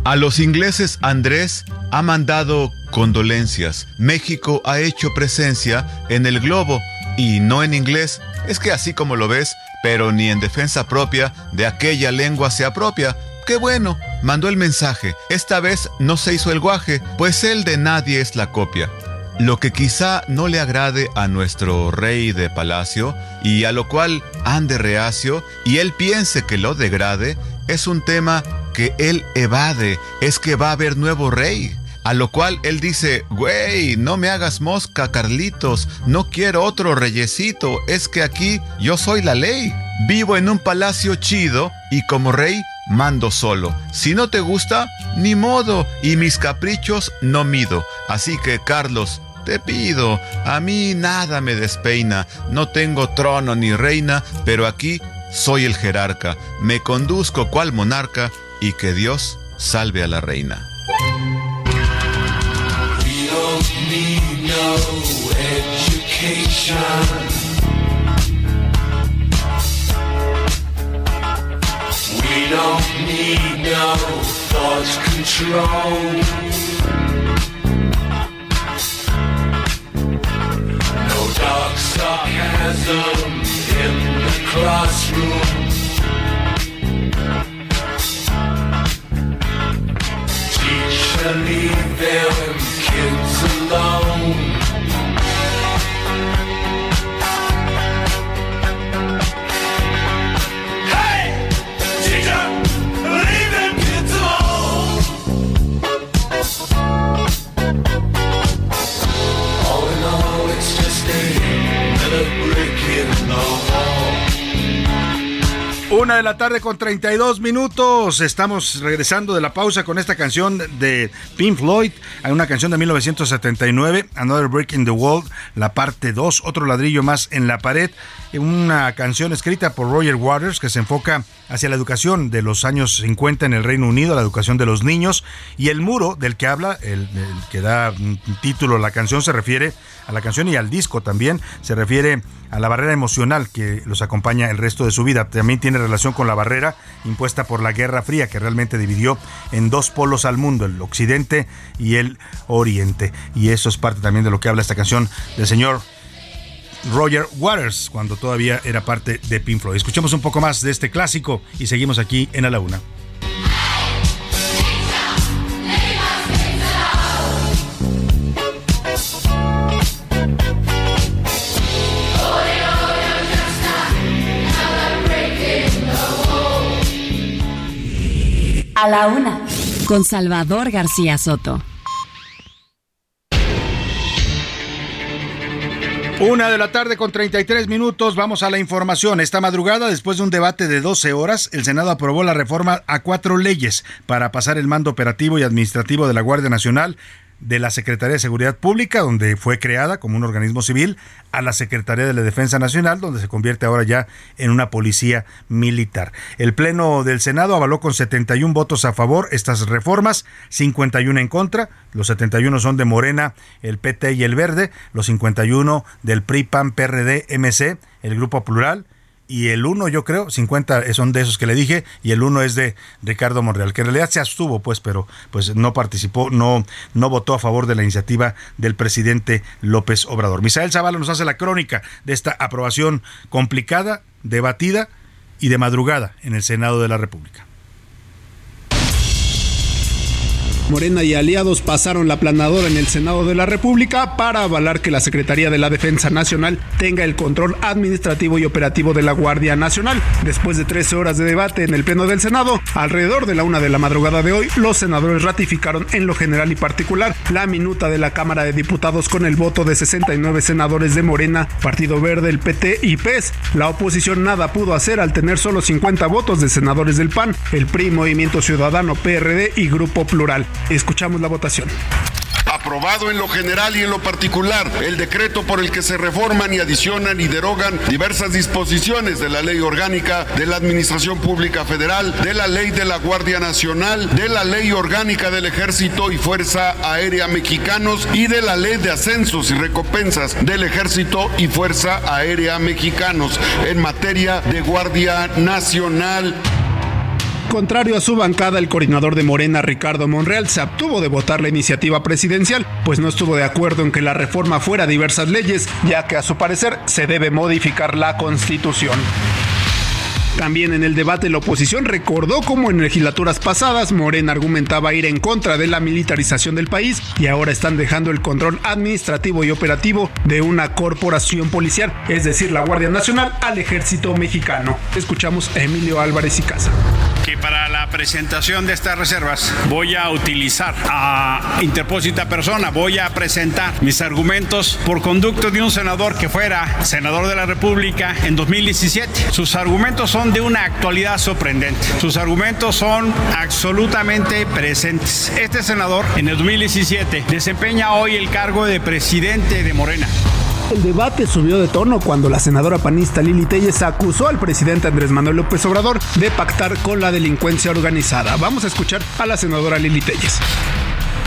A los ingleses Andrés ha mandado condolencias. México ha hecho presencia en el globo y no en inglés. Es que así como lo ves, pero ni en defensa propia de aquella lengua se apropia. Qué bueno, mandó el mensaje. Esta vez no se hizo el guaje, pues el de nadie es la copia. Lo que quizá no le agrade a nuestro rey de palacio, y a lo cual ande reacio, y él piense que lo degrade, es un tema que él evade, es que va a haber nuevo rey. A lo cual él dice, güey, no me hagas mosca, Carlitos, no quiero otro reyesito, es que aquí yo soy la ley. Vivo en un palacio chido y como rey mando solo. Si no te gusta, ni modo, y mis caprichos no mido. Así que, Carlos, te pido, a mí nada me despeina, no tengo trono ni reina, pero aquí soy el jerarca, me conduzco cual monarca y que Dios salve a la reina. We don't need no control. Sarcasm in the classroom. to leave them kids alone. Una de la tarde con 32 minutos. Estamos regresando de la pausa con esta canción de Pink Floyd. Hay una canción de 1979, Another Break in the Wall, la parte 2, otro ladrillo más en la pared. Una canción escrita por Roger Waters que se enfoca hacia la educación de los años 50 en el Reino Unido, la educación de los niños. Y el muro del que habla, el, que da título a la canción, se refiere a la canción y al disco también, se refiere a la barrera emocional que los acompaña el resto de su vida. También tiene relación con la barrera impuesta por la Guerra Fría, que realmente dividió en dos polos al mundo, el occidente y el oriente. Y eso es parte también de lo que habla esta canción del señor Roger Waters, cuando todavía era parte de Pink Floyd. Escuchemos un poco más de este clásico y seguimos aquí en A la Una. A la una, con Salvador García Soto. Una de la tarde con 33 minutos, vamos a la información. Esta madrugada, después de un debate de 12 horas, el Senado aprobó la reforma a cuatro leyes para pasar el mando operativo y administrativo de la Guardia Nacional de la Secretaría de Seguridad Pública, donde fue creada como un organismo civil, a la Secretaría de la Defensa Nacional, donde se convierte ahora ya en una policía militar. El Pleno del Senado avaló con 71 votos a favor estas reformas, 51 en contra, los 71 son de Morena, el PT y el Verde, los 51 del PRI, PAN, PRD, MC, el Grupo Plural, y el uno, yo creo, 50 son de esos que le dije, y el uno es de Ricardo Monreal, que en realidad se abstuvo, pues, pero pues no participó, no, no votó a favor de la iniciativa del presidente López Obrador. Misael Zavala nos hace la crónica de esta aprobación complicada, debatida y de madrugada en el Senado de la República. Morena y aliados pasaron la planadora en el Senado de la República para avalar que la Secretaría de la Defensa Nacional tenga el control administrativo y operativo de la Guardia Nacional. Después de 13 horas de debate en el Pleno del Senado, alrededor de la una de la madrugada de hoy, los senadores ratificaron en lo general y particular la minuta de la Cámara de Diputados con el voto de 69 senadores de Morena, Partido Verde, el PT y PES. La oposición nada pudo hacer al tener solo 50 votos de senadores del PAN, el PRI, Movimiento Ciudadano, PRD y Grupo Plural. Escuchamos la votación. Aprobado en lo general y en lo particular el decreto por el que se reforman y adicionan y derogan diversas disposiciones de la ley orgánica de la Administración Pública Federal, de la ley de la Guardia Nacional, de la ley orgánica del Ejército y Fuerza Aérea Mexicanos y de la ley de ascensos y recompensas del Ejército y Fuerza Aérea Mexicanos en materia de Guardia Nacional. Contrario a su bancada, el coordinador de Morena, Ricardo Monreal, se abstuvo de votar la iniciativa presidencial, pues no estuvo de acuerdo en que la reforma fuera diversas leyes, ya que a su parecer se debe modificar la constitución. También en el debate la oposición recordó cómo en legislaturas pasadas Morena argumentaba ir en contra de la militarización del país y ahora están dejando el control administrativo y operativo de una corporación policial, es decir, la Guardia Nacional, al ejército mexicano. Escuchamos a Emilio Álvarez y Casa para la presentación de estas reservas voy a utilizar a interpósita persona, voy a presentar mis argumentos por conducto de un senador que fuera senador de la República en 2017. Sus argumentos son de una actualidad sorprendente. Sus argumentos son absolutamente presentes. Este senador en el 2017 desempeña hoy el cargo de presidente de Morena. El debate subió de tono cuando la senadora panista Lili Telles acusó al presidente Andrés Manuel López Obrador de pactar con la delincuencia organizada. Vamos a escuchar a la senadora Lili Telles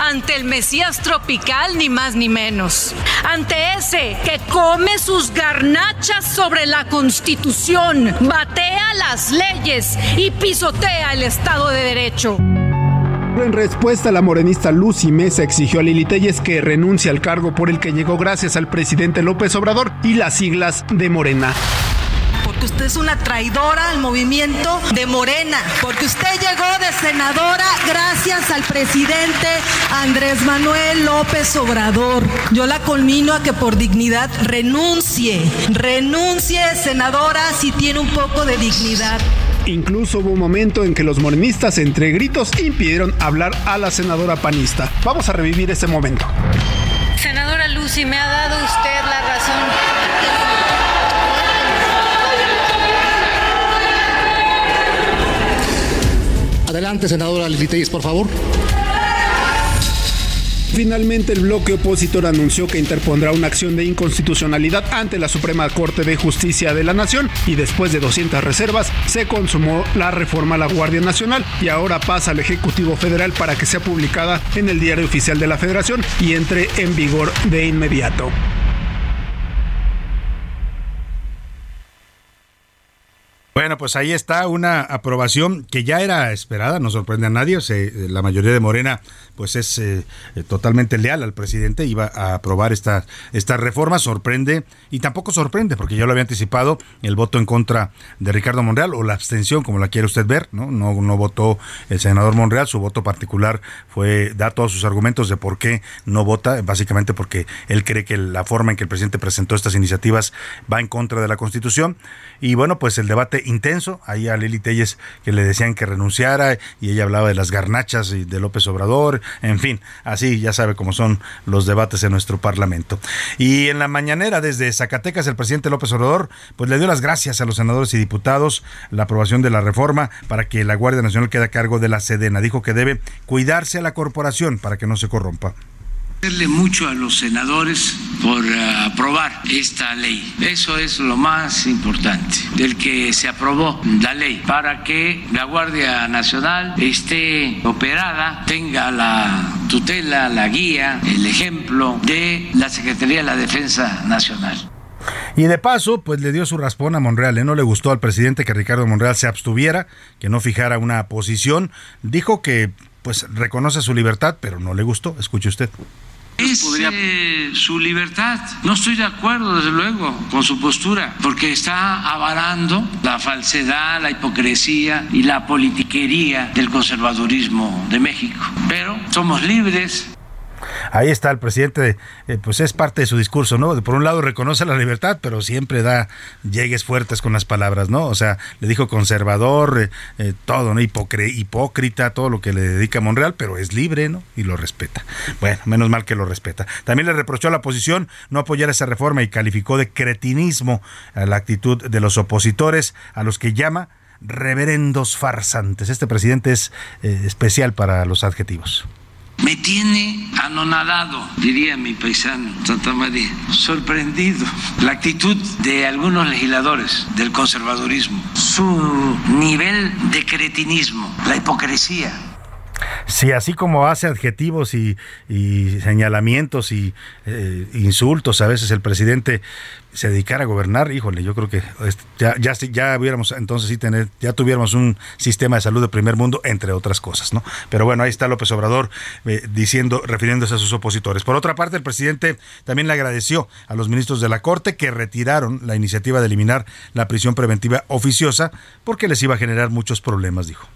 ante el Mesías tropical, ni más ni menos. Ante ese que come sus garnachas sobre la Constitución, batea las leyes y pisotea el Estado de Derecho. En respuesta, la morenista Lucy Mesa exigió a Lili Telles que renuncie al cargo por el que llegó gracias al presidente López Obrador y las siglas de Morena porque usted es una traidora al movimiento de Morena, porque usted llegó de senadora gracias al presidente Andrés Manuel López Obrador. Yo la culmino a que por dignidad renuncie, renuncie senadora si tiene un poco de dignidad. Incluso hubo un momento en que los morenistas entre gritos impidieron hablar a la senadora panista. Vamos a revivir ese momento. Senadora Lucy, me ha dado usted la razón. Adelante, senadora Lili por favor. Finalmente, el bloque opositor anunció que interpondrá una acción de inconstitucionalidad ante la Suprema Corte de Justicia de la Nación y después de 200 reservas se consumó la reforma a la Guardia Nacional y ahora pasa al Ejecutivo Federal para que sea publicada en el Diario Oficial de la Federación y entre en vigor de inmediato. Bueno, pues ahí está una aprobación que ya era esperada, no sorprende a nadie. la mayoría de Morena, pues es eh, totalmente leal al presidente, iba a aprobar esta, esta reforma. Sorprende y tampoco sorprende, porque ya lo había anticipado el voto en contra de Ricardo Monreal o la abstención, como la quiere usted ver. No, no, no votó el senador Monreal, su voto particular fue da todos sus argumentos de por qué no vota, básicamente porque él cree que la forma en que el presidente presentó estas iniciativas va en contra de la Constitución. Y bueno, pues el debate intenso, ahí a Lili Telles que le decían que renunciara y ella hablaba de las garnachas y de López Obrador, en fin, así ya sabe cómo son los debates en nuestro Parlamento. Y en la mañanera desde Zacatecas el presidente López Obrador pues le dio las gracias a los senadores y diputados la aprobación de la reforma para que la Guardia Nacional quede a cargo de la Sedena. Dijo que debe cuidarse a la corporación para que no se corrompa. Agradecerle mucho a los senadores por eh, aprobar esta ley. Eso es lo más importante, del que se aprobó la ley, para que la Guardia Nacional esté operada, tenga la tutela, la guía, el ejemplo de la Secretaría de la Defensa Nacional. Y de paso, pues le dio su raspón a Monreal. ¿eh? No le gustó al presidente que Ricardo Monreal se abstuviera, que no fijara una posición. Dijo que pues reconoce su libertad, pero no le gustó. Escuche usted. Es eh, su libertad. No estoy de acuerdo, desde luego, con su postura, porque está avarando la falsedad, la hipocresía y la politiquería del conservadurismo de México. Pero somos libres ahí está el presidente, eh, pues es parte de su discurso, ¿no? Por un lado reconoce la libertad, pero siempre da llegues fuertes con las palabras, ¿no? O sea, le dijo conservador, eh, eh, todo, ¿no? hipócrita, todo lo que le dedica a Monreal, pero es libre, ¿no? Y lo respeta. Bueno, menos mal que lo respeta. También le reprochó a la oposición no apoyar esa reforma y calificó de cretinismo a la actitud de los opositores, a los que llama reverendos farsantes. Este presidente es especial para los adjetivos. Me tiene anonadado, diría mi paisano Santa María, sorprendido. La actitud de algunos legisladores del conservadurismo, su nivel de cretinismo, la hipocresía Sí, así como hace adjetivos y, señalamientos y eh, insultos a veces el presidente se dedicara a gobernar, híjole, yo creo que ya, ya, ya entonces sí tener, ya tuviéramos un sistema de salud de primer mundo, entre otras cosas, ¿no? Pero bueno, ahí está López Obrador eh, diciendo, refiriéndose a sus opositores. Por otra parte, el presidente también le agradeció a los ministros de la Corte que retiraron la iniciativa de eliminar la prisión preventiva oficiosa porque les iba a generar muchos problemas, dijo.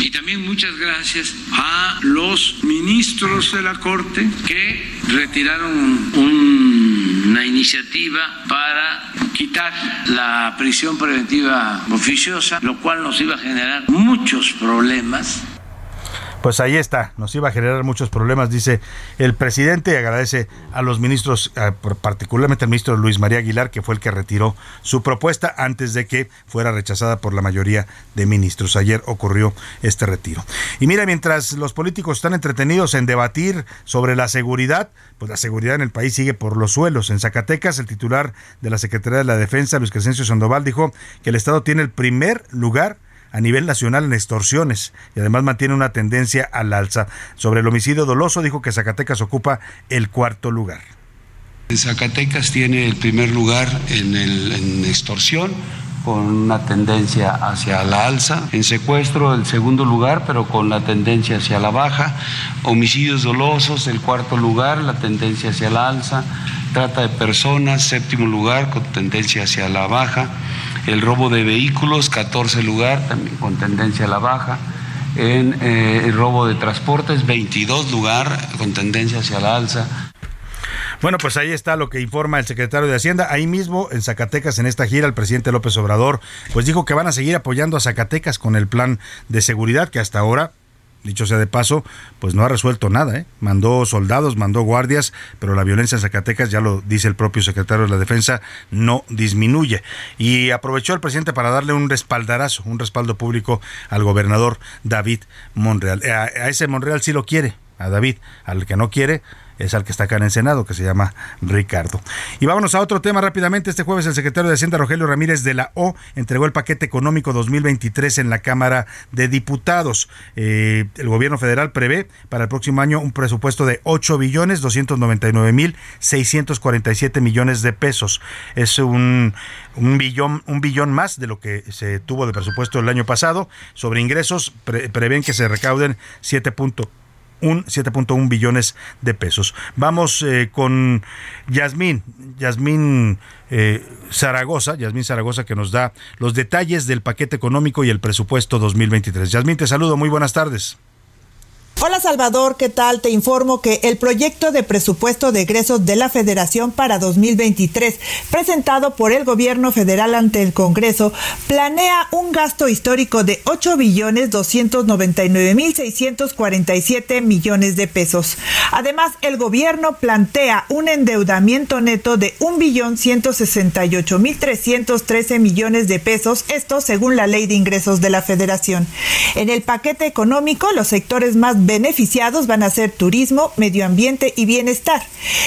Y también muchas gracias a los ministros de la Corte que retiraron una iniciativa para quitar la prisión preventiva oficiosa, lo cual nos iba a generar muchos problemas pues ahí está, nos iba a generar muchos problemas, dice el presidente, y agradece a los ministros, particularmente al ministro Luis María Aguilar, que fue el que retiró su propuesta antes de que fuera rechazada por la mayoría de ministros. Ayer ocurrió este retiro. Y mira, mientras los políticos están entretenidos en debatir sobre la seguridad, pues la seguridad en el país sigue por los suelos. En Zacatecas, el titular de la Secretaría de la Defensa, Luis Crescencio Sandoval, dijo que el Estado tiene el primer lugar a nivel nacional en extorsiones y además mantiene una tendencia al alza. Sobre el homicidio doloso dijo que Zacatecas ocupa el cuarto lugar. Zacatecas tiene el primer lugar en, en extorsión con una tendencia hacia la alza, en secuestro el segundo lugar, pero con la tendencia hacia la baja, homicidios dolosos el cuarto lugar, la tendencia hacia la alza, trata de personas séptimo lugar con tendencia hacia la baja, el robo de vehículos, 14 lugar, también con tendencia a la baja. En eh, el robo de transportes, 22 lugar, con tendencia hacia la alza. Bueno, pues ahí está lo que informa el secretario de Hacienda. Ahí mismo, en Zacatecas, en esta gira, el presidente López Obrador, pues dijo que van a seguir apoyando a Zacatecas con el plan de seguridad que hasta ahora dicho sea de paso, pues no ha resuelto nada. ¿eh? Mandó soldados, mandó guardias, pero la violencia en Zacatecas, ya lo dice el propio secretario de la Defensa, no disminuye. Y aprovechó el presidente para darle un respaldarazo, un respaldo público al gobernador David Monreal. A, a ese Monreal sí lo quiere, a David, al que no quiere, es al que está acá en el Senado, que se llama Ricardo. Y vámonos a otro tema rápidamente. Este jueves el secretario de Hacienda, Rogelio Ramírez de la O, entregó el paquete económico 2023 en la Cámara de Diputados. Eh, el gobierno federal prevé para el próximo año un presupuesto de 8 billones 299 mil 647 millones de pesos. Es un, un, billón, un billón más de lo que se tuvo de presupuesto el año pasado. Sobre ingresos, prevén que se recauden 7 un 7.1 billones de pesos. Vamos eh, con Yasmín, Yasmín eh, Zaragoza, Yasmín Zaragoza que nos da los detalles del paquete económico y el presupuesto 2023. Yasmín, te saludo, muy buenas tardes. Hola Salvador, ¿qué tal? Te informo que el proyecto de presupuesto de egresos de la Federación para 2023, presentado por el gobierno federal ante el Congreso, planea un gasto histórico de 8 billones 299 mil 647 millones de pesos. Además, el gobierno plantea un endeudamiento neto de 1 billón 168 mil 313 millones de pesos, esto según la ley de ingresos de la Federación. En el paquete económico, los sectores más beneficiados van a ser turismo, medio ambiente y bienestar.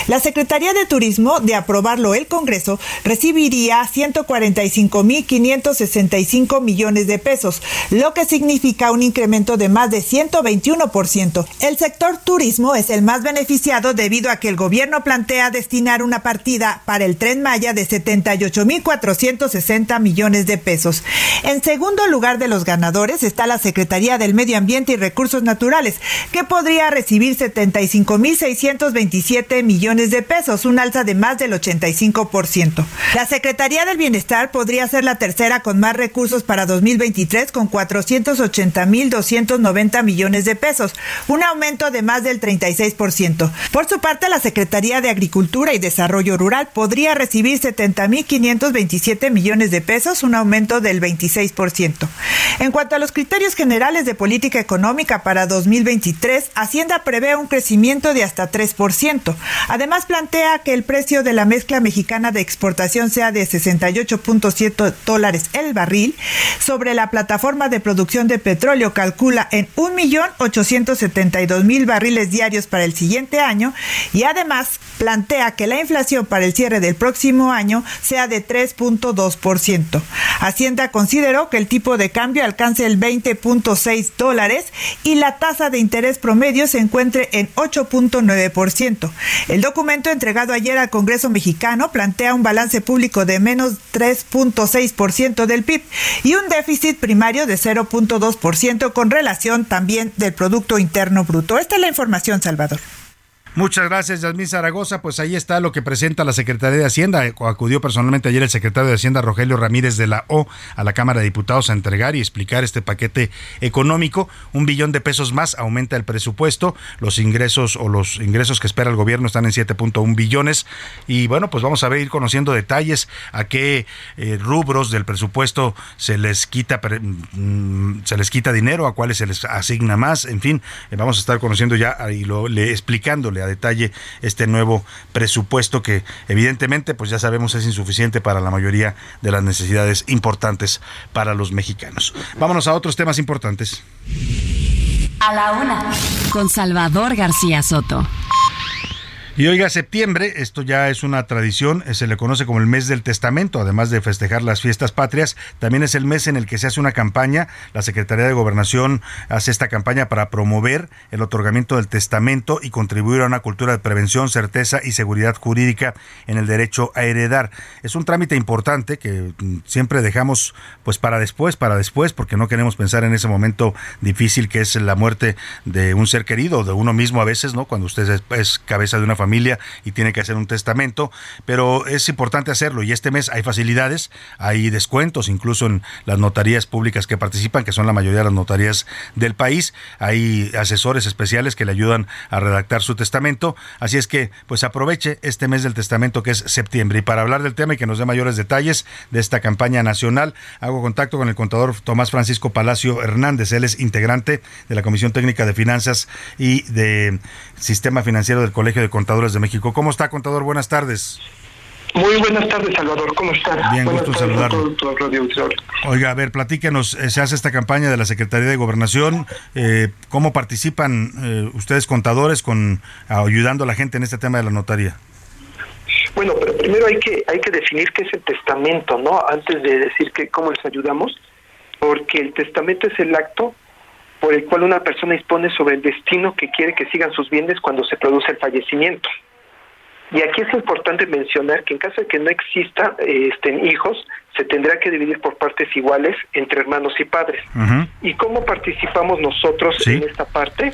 La Secretaría de Turismo, de aprobarlo el Congreso, recibiría 145.565 millones de pesos, lo que significa un incremento de más de 121%. El sector turismo es el más beneficiado debido a que el gobierno plantea destinar una partida para el tren Maya de 78.460 millones de pesos. En segundo lugar de los ganadores está la Secretaría del Medio Ambiente y Recursos Naturales, que podría recibir 75.627 millones de pesos, un alza de más del 85%. La Secretaría del Bienestar podría ser la tercera con más recursos para 2023 con 480.290 millones de pesos, un aumento de más del 36%. Por su parte, la Secretaría de Agricultura y Desarrollo Rural podría recibir 70.527 millones de pesos, un aumento del 26%. En cuanto a los criterios generales de política económica para 2023, Hacienda prevé un crecimiento de hasta 3%. Además, plantea que el precio de la mezcla mexicana de exportación sea de 68.7 dólares el barril. Sobre la plataforma de producción de petróleo calcula en 1.872.000 barriles diarios para el siguiente año y además plantea que la inflación para el cierre del próximo año sea de 3.2%. Hacienda consideró que el tipo de cambio alcance el 20.6 dólares y la tasa de interés promedio se encuentre en 8.9%. El documento entregado ayer al Congreso mexicano plantea un balance público de menos 3.6% del PIB y un déficit primario de 0.2% con relación también del Producto Interno Bruto. Esta es la información, Salvador. Muchas gracias, Yasmín Zaragoza. Pues ahí está lo que presenta la Secretaría de Hacienda. Acudió personalmente ayer el secretario de Hacienda, Rogelio Ramírez de la O, a la Cámara de Diputados a entregar y explicar este paquete económico. Un billón de pesos más aumenta el presupuesto. Los ingresos o los ingresos que espera el gobierno están en 7.1 billones. Y bueno, pues vamos a ver, ir conociendo detalles a qué eh, rubros del presupuesto se les quita mm, se les quita dinero, a cuáles se les asigna más. En fin, eh, vamos a estar conociendo ya y lo, le, explicándole a detalle este nuevo presupuesto que evidentemente pues ya sabemos es insuficiente para la mayoría de las necesidades importantes para los mexicanos. Vámonos a otros temas importantes. A la una. Con Salvador García Soto. Y oiga, septiembre, esto ya es una tradición, se le conoce como el mes del testamento, además de festejar las fiestas patrias, también es el mes en el que se hace una campaña, la Secretaría de Gobernación hace esta campaña para promover el otorgamiento del testamento y contribuir a una cultura de prevención, certeza y seguridad jurídica en el derecho a heredar. Es un trámite importante que mm, siempre dejamos pues para después, para después, porque no queremos pensar en ese momento difícil que es la muerte de un ser querido, de uno mismo a veces, ¿no? Cuando usted es cabeza de una familia y tiene que hacer un testamento, pero es importante hacerlo y este mes hay facilidades, hay descuentos incluso en las notarías públicas que participan, que son la mayoría de las notarías del país, hay asesores especiales que le ayudan a redactar su testamento, así es que pues aproveche este mes del testamento que es septiembre. Y para hablar del tema y que nos dé mayores detalles de esta campaña nacional, hago contacto con el contador Tomás Francisco Palacio Hernández, él es integrante de la Comisión Técnica de Finanzas y de Sistema Financiero del Colegio de Contadores de México. ¿Cómo está, contador? Buenas tardes. Muy buenas tardes, Salvador. ¿Cómo está? Bien, gusto saludarlo. Oiga, a ver, platíquenos. Eh, se hace esta campaña de la Secretaría de Gobernación. Eh, ¿Cómo participan eh, ustedes, contadores, con ayudando a la gente en este tema de la notaría? Bueno, pero primero hay que hay que definir qué es el testamento, ¿no? Antes de decir que cómo les ayudamos, porque el testamento es el acto por el cual una persona dispone sobre el destino que quiere que sigan sus bienes cuando se produce el fallecimiento. Y aquí es importante mencionar que en caso de que no exista este, hijos, se tendrá que dividir por partes iguales entre hermanos y padres. ¿Y cómo participamos nosotros en esta parte?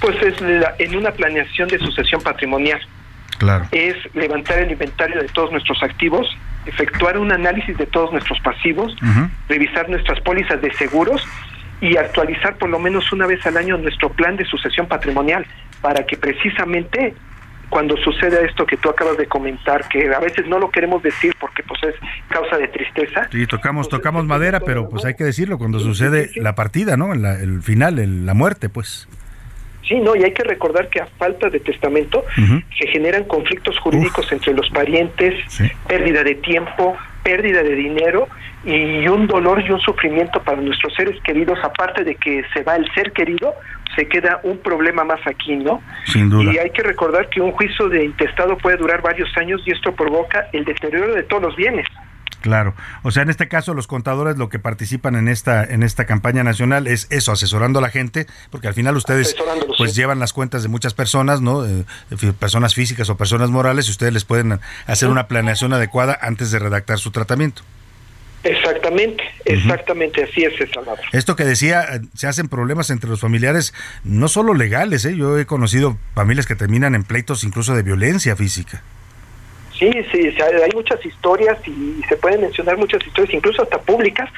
Pues es en una planeación de sucesión patrimonial. Claro. Es levantar el inventario de todos nuestros activos, efectuar un análisis de todos nuestros pasivos, revisar nuestras pólizas de seguros y actualizar por lo menos una vez al año nuestro plan de sucesión patrimonial para que precisamente cuando suceda esto que tú acabas de comentar, que a veces no lo queremos decir porque pues es causa de tristeza. Sí, tocamos, pues, tocamos madera, pero pues hay que decirlo cuando sucede la partida, ¿no? el final, la muerte, pues. Sí, no, y hay que recordar que a falta de testamento se generan conflictos jurídicos entre los parientes, pérdida de tiempo, pérdida de dinero y un dolor y un sufrimiento para nuestros seres queridos, aparte de que se va el ser querido, se queda un problema más aquí, ¿no? Sin duda. Y hay que recordar que un juicio de intestado puede durar varios años y esto provoca el deterioro de todos los bienes. Claro, o sea, en este caso los contadores lo que participan en esta en esta campaña nacional es eso, asesorando a la gente, porque al final ustedes pues llevan las cuentas de muchas personas, ¿no? Eh, personas físicas o personas morales y ustedes les pueden hacer una planeación adecuada antes de redactar su tratamiento. Exactamente, exactamente, así es, Salvador. Esto que decía, eh, se hacen problemas entre los familiares, no solo legales, ¿eh? yo he conocido familias que terminan en pleitos incluso de violencia física. Sí, sí, hay muchas historias y se pueden mencionar muchas historias, incluso hasta públicas,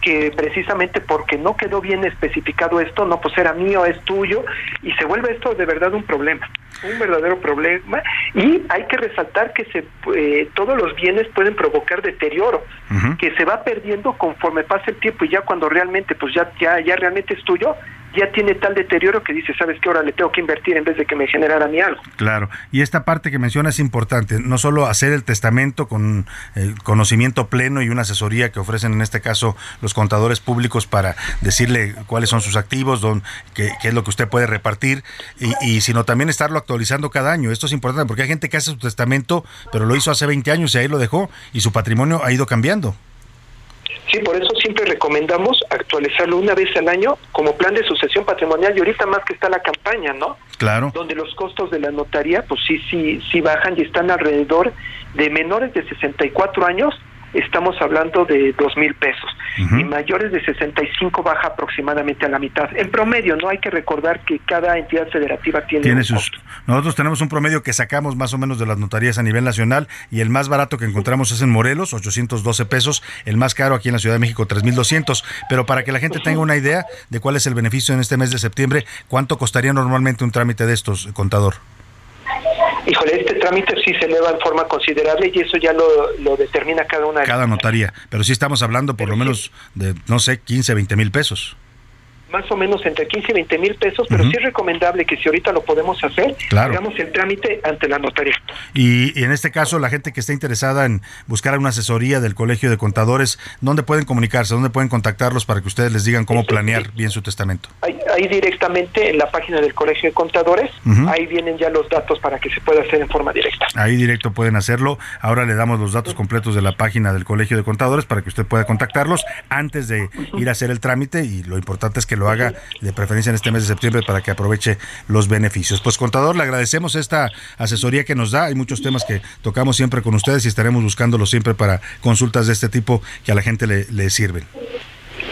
que precisamente porque no quedó bien especificado esto, no, pues era mío, es tuyo, y se vuelve esto de verdad un problema, un verdadero problema, y hay que resaltar que se, eh, todos los bienes pueden provocar deterioro, que se va perdiendo conforme pasa el tiempo y ya cuando realmente, pues ya, ya, ya realmente es tuyo, ya tiene tal deterioro que dice, ¿sabes qué? Ahora le tengo que invertir en vez de que me generara mí algo. Claro, y esta parte que menciona es importante, no solo hacer el testamento con el conocimiento pleno y una asesoría que ofrecen en este caso los contadores públicos para decirle cuáles son sus activos, don, qué, es lo que usted puede repartir, y, y, sino también estarlo actualizando cada año. Esto es importante porque hay gente que hace su testamento, pero lo hizo hace 20 años y ahí lo dejó, y su patrimonio ha ido cambiando. Sí, por eso siempre recomendamos actualizarlo una vez al año como plan de sucesión patrimonial y ahorita más que está la campaña, ¿no? Claro. Donde los costos de la notaría, pues sí, sí, sí bajan y están alrededor de menores de 64 años estamos hablando de dos mil pesos y mayores de 65 baja aproximadamente a la mitad. En promedio, no hay que recordar que cada entidad federativa tiene, tiene sus. Nosotros tenemos un promedio que sacamos más o menos de las notarías a nivel nacional y el más barato que encontramos es en Morelos, 812 pesos, el más caro aquí en la Ciudad de México, 3.200. Pero para que la gente tenga una idea de cuál es el beneficio en este mes de septiembre, ¿cuánto costaría normalmente un trámite de estos, contador? Híjole, este trámite sí se eleva en forma considerable y eso ya lo, lo determina cada una. Cada notaría, pero sí estamos hablando por lo menos de, no sé, 15, 20 mil pesos más o menos entre 15 y 20 mil pesos, pero sí es recomendable que si ahorita lo podemos hacer, hagamos el trámite ante la notaría. Y, en este caso, la gente que esté interesada en buscar una asesoría del Colegio de Contadores, ¿dónde pueden comunicarse? ¿Dónde pueden contactarlos para que ustedes les digan cómo planear bien su testamento? Ahí, directamente en la página del Colegio de Contadores, ahí vienen ya los datos para que se pueda hacer en forma directa. Ahí directo pueden hacerlo. Ahora le damos los datos completos de la página del Colegio de Contadores para que usted pueda contactarlos antes de ir a hacer el trámite y lo importante es que lo haga de preferencia en este mes de septiembre para que aproveche los beneficios. Pues contador, le agradecemos esta asesoría que nos da. Hay muchos temas que tocamos siempre con ustedes y estaremos buscándolo siempre para consultas de este tipo que a la gente le sirven.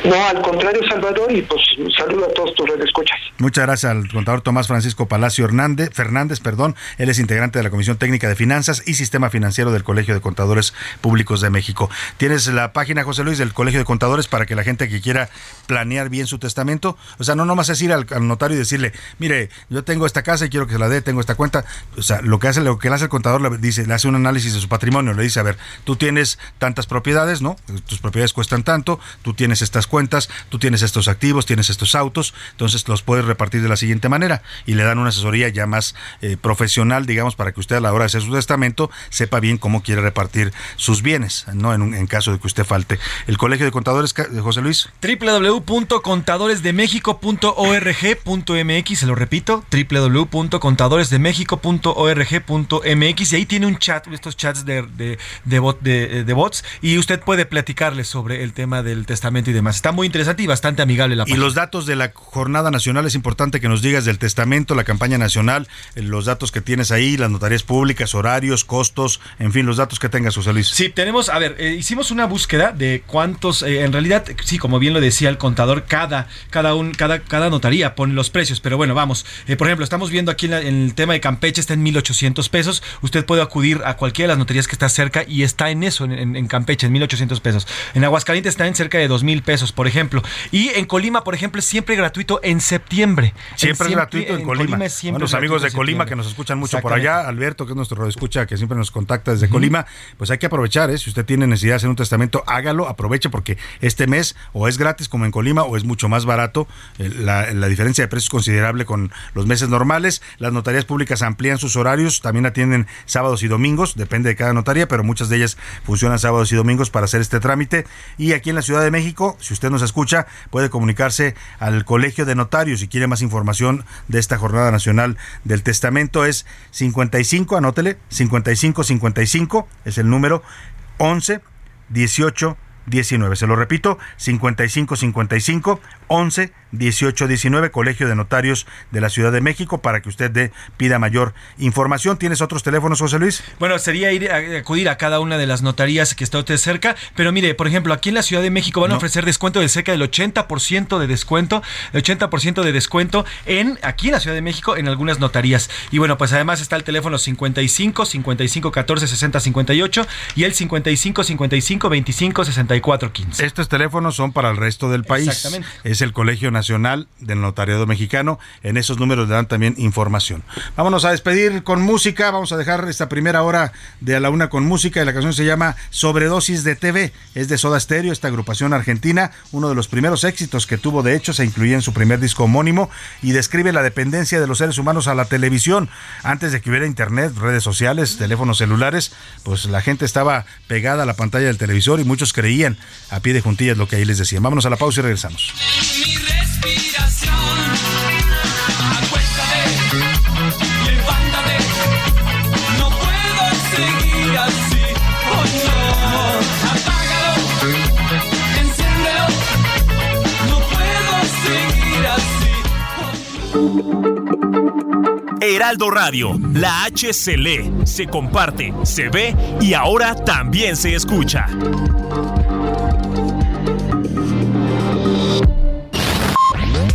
No, al contrario, Salvador, y pues saludo a todos tus escuchas. Muchas gracias al contador Tomás Francisco Palacio Hernández, Fernández, perdón. Él es integrante de la Comisión Técnica de Finanzas y Sistema Financiero del Colegio de Contadores Públicos de México. Tienes la página, José Luis, del Colegio de Contadores para que la gente que quiera planear bien su testamento, o sea, no nomás es ir al, notario y decirle, mire, yo tengo esta casa y quiero que se la dé, tengo esta cuenta. O sea, lo que hace, lo que hace el contador le dice, le hace un análisis de su patrimonio, le dice, a ver, tú tienes tantas propiedades, ¿no? Tus propiedades cuestan tanto, tú tienes estas cuentas, tú tienes estos activos, tienes estos autos, entonces los puedes repartir de la siguiente manera y le dan una asesoría ya más eh, profesional, digamos, para que usted a la hora de hacer su testamento sepa bien cómo quiere repartir sus bienes, ¿no? En, en caso de que usted falte. El Colegio de Contadores, José Luis. www.contadoresdemexico.org.mx, se lo repito, www.contadoresdemexico.org.mx y ahí tiene un chat, estos chats de, de, de, bots y usted puede platicarles sobre el tema del testamento y demás. Está muy interesante y bastante amigable la Y los datos de la jornada nacional es importante que nos digas del testamento, la campaña nacional, eh, los datos que tienes ahí, las notarías públicas, horarios, costos, en fin, los datos que tengas, José Luis. Sí, tenemos, a ver, eh, hicimos una búsqueda de cuántos, eh, en realidad, sí, como bien lo decía el contador, cada, cada, un, cada, cada notaría pone los precios, pero bueno, vamos, por ejemplo, estamos viendo aquí en, el tema de Campeche, está en 1.800 pesos, usted puede acudir a cualquiera de las notarías que está cerca y está en eso, en, en Campeche, en 1.800 pesos. En Aguascalientes está en cerca de 2.000 pesos, por ejemplo. Y en Colima, por ejemplo, es siempre gratuito en septiembre. Siempre, es gratuito en, Colima. los amigos de Colima que nos escuchan mucho por allá, Alberto, que es nuestro escucha, que siempre nos contacta desde Colima, pues hay que aprovechar, ¿eh? si usted tiene necesidad de hacer un testamento, hágalo, aproveche porque este mes o es gratis como en Colima o es mucho más barato. Eh, la, la diferencia de precios es considerable con los meses normales. Las notarías públicas amplían sus horarios, también atienden sábados y domingos, depende de cada notaría, pero muchas de ellas funcionan sábados y domingos para hacer este trámite. Y aquí en la Ciudad de México, si usted usted nos escucha, puede comunicarse al Colegio de Notarios si quiere más información de esta Jornada Nacional del Testamento. Es 55, anótele, 5555 es el número 11 18 19. Se lo repito, 55 55 11 18 19, Colegio de Notarios de la Ciudad de México, para que usted dé, pida mayor información. ¿Tienes otros teléfonos, José Luis? Bueno, sería ir a, acudir a cada una de las notarías que está usted cerca, pero mire, por ejemplo, aquí en la Ciudad de México van a ofrecer descuento de cerca del 80% de descuento, el 80% de descuento en aquí en la Ciudad de México en algunas notarías. Y bueno, pues además está el teléfono 55 55 14 60 58 y el 55 55 25 64 15. Estos teléfonos son para el resto del país. Exactamente. Es el Colegio Nacional del Notariado Mexicano. En esos números le dan también información. Vámonos a despedir con música. Vamos a dejar esta primera hora de a la una con música. Y la canción se llama Sobredosis de TV. Es de Soda Stereo, esta agrupación argentina. Uno de los primeros éxitos que tuvo, de hecho, se incluía en su primer disco homónimo y describe la dependencia de los seres humanos a la televisión. Antes de que hubiera internet, redes sociales, teléfonos celulares, pues la gente estaba pegada a la pantalla del televisor y muchos creían a pie de juntillas lo que ahí les decían. Vámonos a la pausa y regresamos. Respiración, acuéstate, levántate, no puedo seguir así, oh no, apágalo, enciéndelo, no puedo seguir así. Heraldo Radio, la H se lee, se comparte, se ve y ahora también se escucha.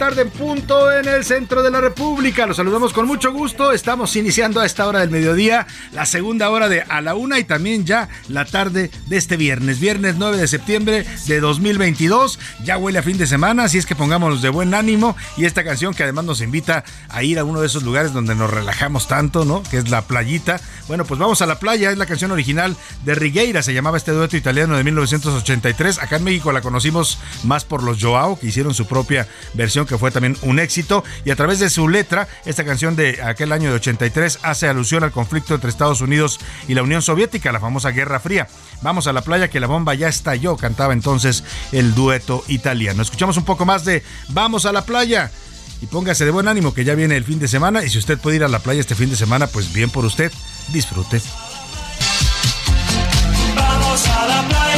Tarde en punto en el centro de la República. Los saludamos con mucho gusto. Estamos iniciando a esta hora del mediodía la segunda hora de a la una y también ya la tarde de este viernes. Viernes 9 de septiembre de 2022. Ya huele a fin de semana, así es que pongámonos de buen ánimo. Y esta canción que además nos invita a ir a uno de esos lugares donde nos relajamos tanto, ¿no? Que es la playita. Bueno, pues vamos a la playa. Es la canción original de Rigueira. Se llamaba este dueto italiano de 1983. Acá en México la conocimos más por los Joao, que hicieron su propia versión que fue también un éxito y a través de su letra esta canción de aquel año de 83 hace alusión al conflicto entre Estados Unidos y la Unión Soviética, la famosa Guerra Fría. Vamos a la playa que la bomba ya estalló, cantaba entonces el dueto italiano. Escuchamos un poco más de Vamos a la playa. Y póngase de buen ánimo que ya viene el fin de semana y si usted puede ir a la playa este fin de semana, pues bien por usted, disfrute. Vamos a la playa,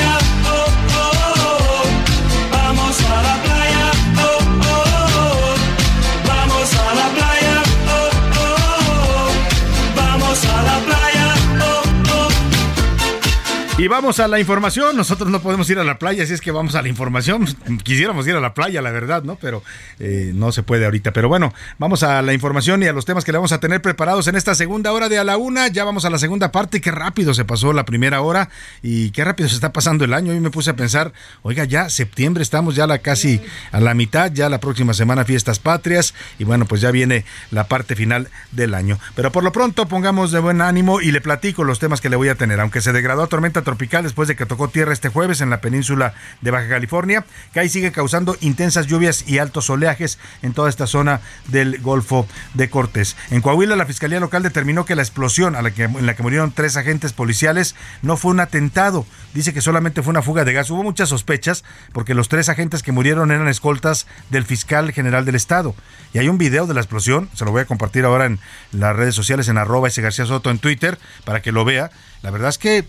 Y vamos a la información. Nosotros no podemos ir a la playa, así es que vamos a la información. Quisiéramos ir a la playa, la verdad, ¿no? Pero eh, no se puede ahorita. Pero bueno, vamos a la información y a los temas que le vamos a tener preparados en esta segunda hora de a la una. Ya vamos a la segunda parte. Qué rápido se pasó la primera hora y qué rápido se está pasando el año. Hoy me puse a pensar, oiga, ya septiembre, estamos ya la casi a la mitad. Ya la próxima semana fiestas patrias y bueno, pues ya viene la parte final del año. Pero por lo pronto pongamos de buen ánimo y le platico los temas que le voy a tener. Aunque se degradó a tormenta tropical después de que tocó tierra este jueves en la península de Baja California, que ahí sigue causando intensas lluvias y altos oleajes en toda esta zona del Golfo de Cortés. En Coahuila, la Fiscalía Local determinó que la explosión a la que, en la que murieron tres agentes policiales no fue un atentado. Dice que solamente fue una fuga de gas. Hubo muchas sospechas porque los tres agentes que murieron eran escoltas del fiscal general del estado. Y hay un video de la explosión, se lo voy a compartir ahora en las redes sociales, en arroba ese García Soto en Twitter, para que lo vea. La verdad es que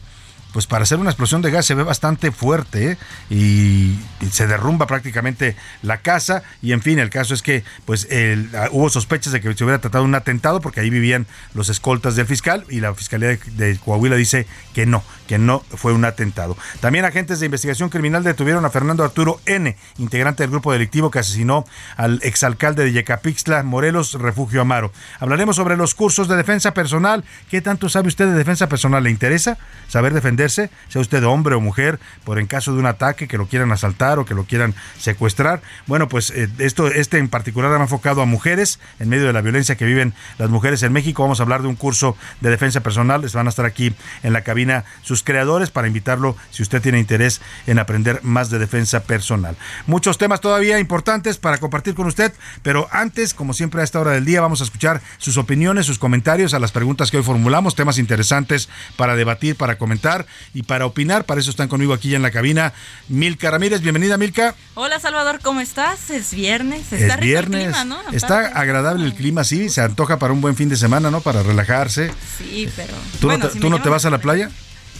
pues para hacer una explosión de gas se ve bastante fuerte ¿eh? y, se derrumba prácticamente la casa. Y en fin el caso es que pues ah, hubo sospechas de que se hubiera tratado un atentado porque ahí vivían los escoltas del fiscal y la fiscalía de, de, Coahuila dice que no que no fue un atentado. También agentes de investigación criminal detuvieron a Fernando Arturo N integrante del grupo delictivo que asesinó al exalcalde de Yecapixtla Morelos Refugio Amaro. Hablaremos sobre los cursos de defensa personal. Qué tanto sabe usted de defensa personal le interesa saber defender sea usted hombre o mujer, por en caso de un ataque que lo quieran asaltar o que lo quieran secuestrar. Bueno, pues eh, esto, este en particular ha enfocado a mujeres en medio de la violencia que viven las mujeres en México. Vamos a hablar de un curso de defensa personal. Les van a estar aquí en la cabina sus creadores para invitarlo si usted tiene interés en aprender más de defensa personal. Muchos temas todavía importantes para compartir con usted, pero antes, como siempre a esta hora del día, vamos a escuchar sus opiniones, sus comentarios a las preguntas que hoy formulamos, temas interesantes para debatir, para comentar y para opinar. Para eso están conmigo aquí en la cabina Milka Ramírez. Bienvenida, Milka. Hola, Salvador, ¿cómo estás? Es viernes. Está es viernes. Está agradable el clima, sí. Se antoja para un buen fin de semana, ¿no? Para relajarse. Sí, pero. ¿Tú no te, ¿tú no te vas a la playa?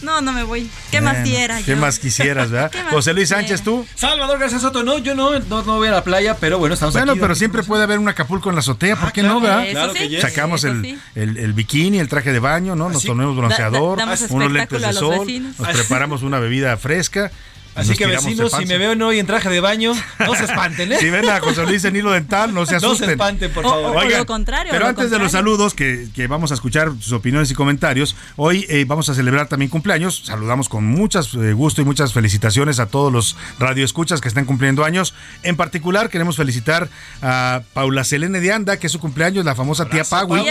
No, no me voy. ¿Qué más quisiera [laughs] ¿Qué más quisieras, verdad? José Luis Sánchez, ¿tú? Salvador García Soto, no, yo no, no, voy a la playa, pero bueno, estamos bueno, aquí. Bueno, pero siempre puede haber un Acapulco en la azotea, ¿por ah, qué no, verdad? Claro que Sacamos el, el, el, bikini, el traje de baño, ¿no? Nos ponemos bronceador, unos lentes de sol, nos preparamos una bebida fresca Así que vecinos, si me veo hoy en traje de baño, no se espanten, ¿eh? si ven a José Luis en hilo dental, no se asusten. No se espanten, por favor. O, lo contrario. Pero antes de los saludos, que, que, vamos a escuchar sus opiniones y comentarios, hoy eh, vamos a celebrar también cumpleaños. Saludamos con mucho eh, gusto y muchas felicitaciones a todos los radioescuchas que están cumpliendo años. En particular, queremos felicitar a Paula Selene de Anda, que es su cumpleaños, la famosa tía Paui.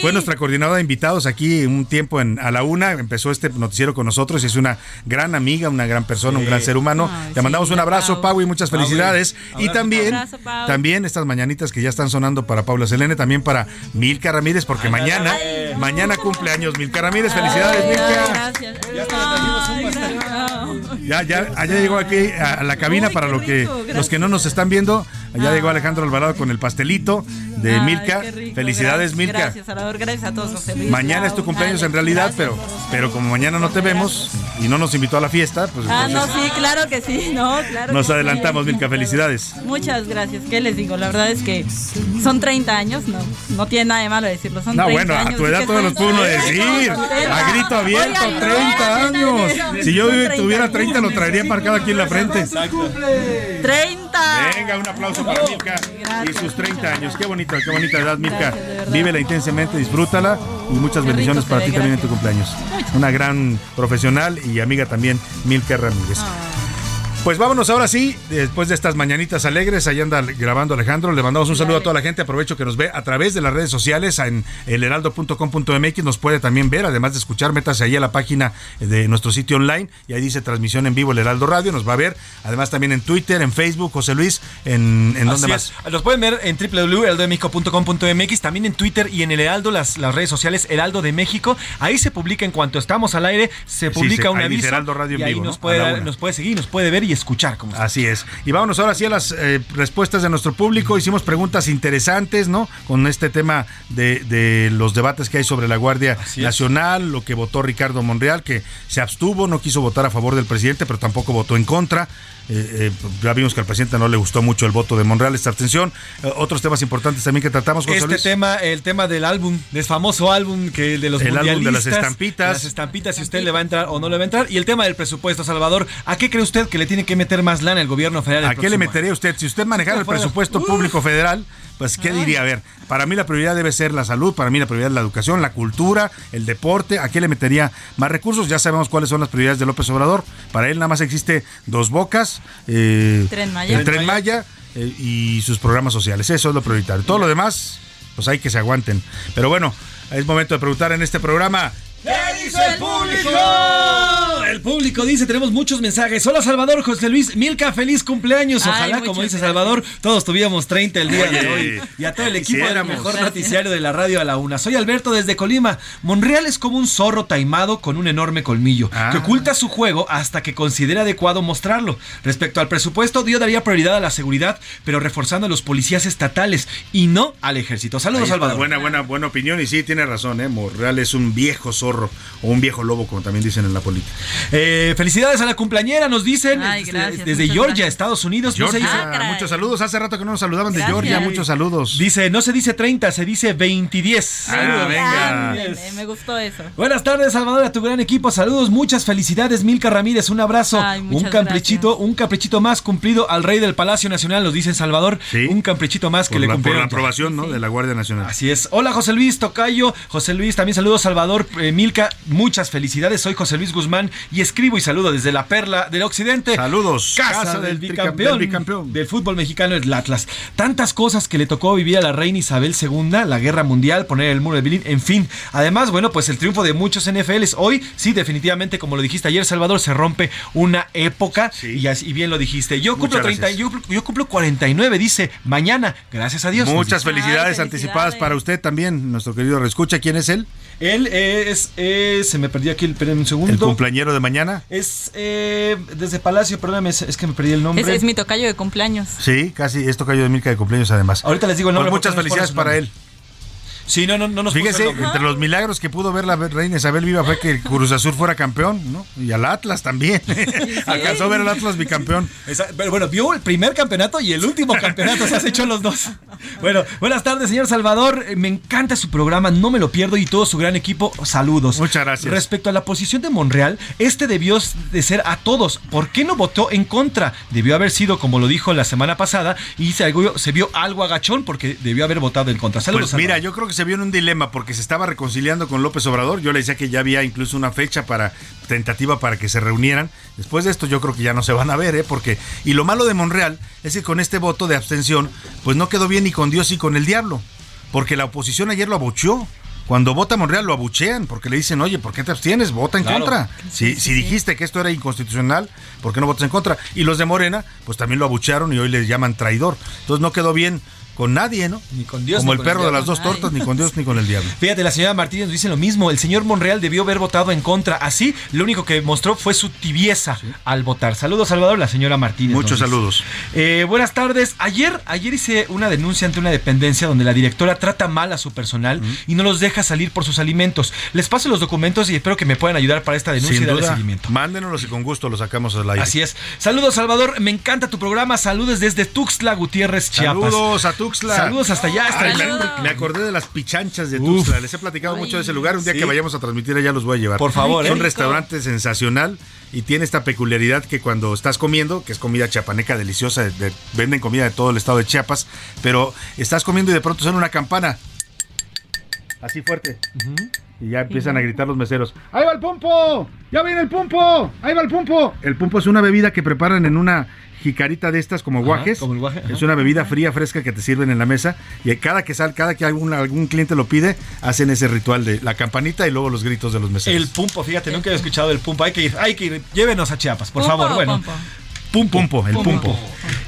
Fue nuestra coordinadora de invitados aquí un tiempo en, a la una. Empezó este noticiero con nosotros y es una gran amiga, una gran persona, un gran ser humano. Te mandamos un abrazo, Pau, y muchas felicidades. y también, también estas mañanitas que ya están sonando para Paula Selene, también para Milka Ramírez, porque mañana, mañana cumpleaños Milka Ramírez. Felicidades, Milka. Ya, ya, allá llegó aquí a la cabina para lo que los que no nos están viendo. Allá llegó Alejandro Alvarado con el pastelito de Milka. Felicidades, Milka. Gracias, Salvador. Gracias a todos, Mañana es tu cumpleaños en realidad, pero, pero como mañana no te vemos y no nos invitó a la fiesta, pues. Ah, no, sí, claro que sí, no, claro. Nos adelantamos, Milka. Felicidades. Muchas gracias. ¿Qué les digo? La verdad es que son 30 años, no, no tiene nada de malo decirlo. Son no, bueno, a tu edad todos los pudo decir. A grito abierto, 30 años. Si yo tuviera 30, lo traería marcado aquí en la frente. 30. Venga, un aplauso para Milka y sus 30 años. Qué bonito qué bonita edad, Mirka. Vívela intensamente, disfrútala y muchas bendiciones para ti también en tu cumpleaños. Una gran profesional y amiga también, Milka Ramírez. Pues vámonos ahora sí, después de estas mañanitas alegres, ahí anda grabando Alejandro, le mandamos un saludo a toda la gente, aprovecho que nos ve a través de las redes sociales en elheraldo.com.mx, nos puede también ver, además de escuchar, métase ahí a la página de nuestro sitio online y ahí dice transmisión en vivo el Heraldo Radio, nos va a ver, además también en Twitter, en Facebook, José Luis, en, en dónde más. Los pueden ver en www.heraldodemexico.com.mx, también en Twitter y en el Heraldo, las, las redes sociales Heraldo de México, ahí se publica en cuanto estamos al aire, se publica un aviso Radio y ahí nos, puede, nos puede seguir, nos puede ver y escuchar. Como Así es. Y vámonos ahora sí a las eh, respuestas de nuestro público. Hicimos preguntas interesantes, ¿no? Con este tema de, los debates que hay sobre la Guardia Nacional, lo que votó Ricardo Monreal, que se abstuvo, no quiso votar a favor del presidente, pero tampoco votó en contra. Eh, eh, ya vimos que al presidente no le gustó mucho el voto de Monreal, esta abstención. Eh, otros temas importantes también que tratamos con Este tema, el tema del álbum, del famoso álbum que de los el álbum de las estampitas. las estampitas, si usted le va a entrar o no le va a entrar. Y el tema del presupuesto, Salvador. ¿A qué cree usted que le tiene que meter más lana el gobierno federal? ¿A qué le metería usted? Si usted manejara el presupuesto público federal, pues ¿qué diría? A ver, para mí la prioridad debe ser la salud, para mí la prioridad es la educación, la cultura, el deporte. ¿A qué le metería más recursos? Ya sabemos cuáles son las prioridades de López Obrador. Para él nada más existe dos bocas, eh, el Tren Maya eh, y sus programas sociales. Eso es lo prioritario. Todo lo demás, pues hay que se aguanten. Pero bueno, es momento de preguntar en este programa. ¿Qué dice el público? El público dice, tenemos muchos mensajes. Hola Salvador, José Luis, Milka, feliz cumpleaños. Ojalá, como dice Salvador, todos tuviéramos 30 el día de hoy. Y a todo el equipo del mejor noticiario de la radio a la una. Soy Alberto desde Colima. Monreal es como un zorro taimado con un enorme colmillo, Ah. que oculta su juego hasta que considera adecuado mostrarlo. Respecto al presupuesto, Dio daría prioridad a la seguridad, pero reforzando a los policías estatales y no al ejército. Saludos, Salvador. Buena, buena, buena opinión. Y sí, tiene razón, ¿eh? Monreal es un viejo zorro o un viejo lobo, como también dicen en la política. Eh, felicidades a la cumpleañera, nos dicen. Ay, gracias, desde Georgia, gracias. Estados Unidos. no se Georgia, dice- muchos saludos. Hace rato que no nos saludaban de. Georgia. Muchos saludos. Dice, no se dice 30, se dice 20 y 10. Ah, venga. Ándale, me gustó eso. Buenas tardes, Salvador, a tu gran equipo. Saludos, muchas felicidades, Milka Ramírez. Un abrazo. Ay, un muchas caprichito, un caprichito más cumplido al rey del Palacio Nacional, nos dice Salvador. Un caprichito más que le la, por cumplieron. la aprobación ¿no? de la Guardia Nacional. Así es. Hola José Luis Tocayo, José Luis, también saludos Salvador, eh, Milka, muchas felicidades. Soy José Luis Guzmán y escribo y saludo desde la Perla del Occidente. Saludos. Casa, Casa del, del bicampeón, del bicampeón. del fútbol mexicano, el Atlas. Tantas cosas que le tocó vivir a la reina Isabel II, la guerra mundial, poner el muro de Berlín, en fin. Además, bueno, pues el triunfo de muchos NFLs. Hoy, sí, definitivamente, como lo dijiste ayer, Salvador, se rompe una época. Y, así, y bien lo dijiste. Yo cumplo, Muchas 30, yo, yo cumplo 49, dice, mañana. Gracias a Dios. Muchas dice. felicidades anticipadas para usted también, nuestro querido Reescucha. ¿Quién es él? Él es, es- se me perdió aquí, espérenme un segundo. ¿El cumpleañero de mañana? Es eh, desde Palacio, perdóname, es, es que me perdí el nombre. Es, es mi tocayo de cumpleaños. Sí, casi. Esto cayó de Milka de cumpleaños además. Ahorita les digo el nombre. Pues muchas felicidades para nombre. él. Sí, no, no, no nos Fíjese, entre los milagros que pudo ver la reina Isabel Viva fue que el Cruz Azul fuera campeón, ¿no? Y al Atlas también. Alcanzó a ver al Atlas bicampeón. Esa- pero bueno, vio el primer campeonato y el último campeonato, se has hecho los dos. Bueno, buenas tardes, señor Salvador. Eh, Me encanta su programa, no me lo pierdo y todo su gran equipo. Saludos. Muchas gracias. Respecto a la posición de Monreal, este debió de ser a todos. ¿Por qué no votó en contra? Debió haber sido, como lo dijo la semana pasada, y se, se vio algo agachón porque debió haber votado en contra. Saludos. Pues mira, Salvador. yo creo que se vio en un dilema porque se estaba reconciliando con López Obrador. Yo le decía que ya había incluso una fecha para tentativa para que se reunieran. Después de esto yo creo que ya no se van a ver, ¿eh? Porque y lo malo de Monreal es que con este voto de abstención, pues no quedó bien ni con Dios ni con el diablo, porque la oposición ayer lo abucheó. Cuando vota Monreal lo abuchean porque le dicen, oye, ¿por qué te abstienes? Vota en Claro. contra. Si, si dijiste que esto era inconstitucional, ¿por qué no votas en contra? Y los de Morena, pues también lo abuchearon y hoy le llaman traidor. Entonces no quedó bien con nadie, ¿no? Ni con Dios, Como ni el con el perro de diablo. las dos tortas, ni con Dios ni con el diablo. [laughs] Fíjate, la señora Martínez dice lo mismo. El señor Monreal debió haber votado en contra. Así, lo único que mostró fue su tibieza al votar. Saludos, Salvador, la señora Martínez. Muchos saludos. Eh, buenas tardes. Ayer, ayer hice una denuncia ante una dependencia donde la directora trata mal a su personal y no los deja salir por sus alimentos. Les paso los documentos y espero que me puedan ayudar para esta denuncia Sin y darle duda, seguimiento. mándenos y con gusto lo sacamos al aire. Así es. Saludos, Salvador. Me encanta tu programa. Saludos desde Tuxtla Gutiérrez, Chiapas. Saludos a Tuxtla. Saludos hasta allá, hasta Ay, me, acordé de las pichanchas de Uf. Tuxtla. Les he platicado mucho de ese lugar. Un día Sí. que vayamos a transmitir allá los voy a llevar. Por favor, Es un ¿eh? restaurante sensacional y tiene esta peculiaridad que cuando estás comiendo, que es comida chiapaneca deliciosa, de- de- venden comida de todo el estado de Chiapas, pero estás comiendo y de pronto suena una campana. Así fuerte. Y ya empiezan a gritar los meseros. ¡Ahí va el pumpo! ¡Ya viene el pumpo! ¡Ahí va el pumpo! El pumpo es una bebida que preparan en una jicarita de estas como Ajá, guajes. como el guaje, ajá. Es una bebida fría, fresca que te sirven en la mesa. Y cada que sal, cada que algún, algún cliente lo pide, hacen ese ritual de la campanita y luego los gritos de los meseros. El pumpo, fíjate, nunca he escuchado el pumpo. Hay que ir, hay que ir. Llévenos a Chiapas, por ¿Pumpo favor. Bueno. pompo? Pumpo, Pumpo, el pumpo.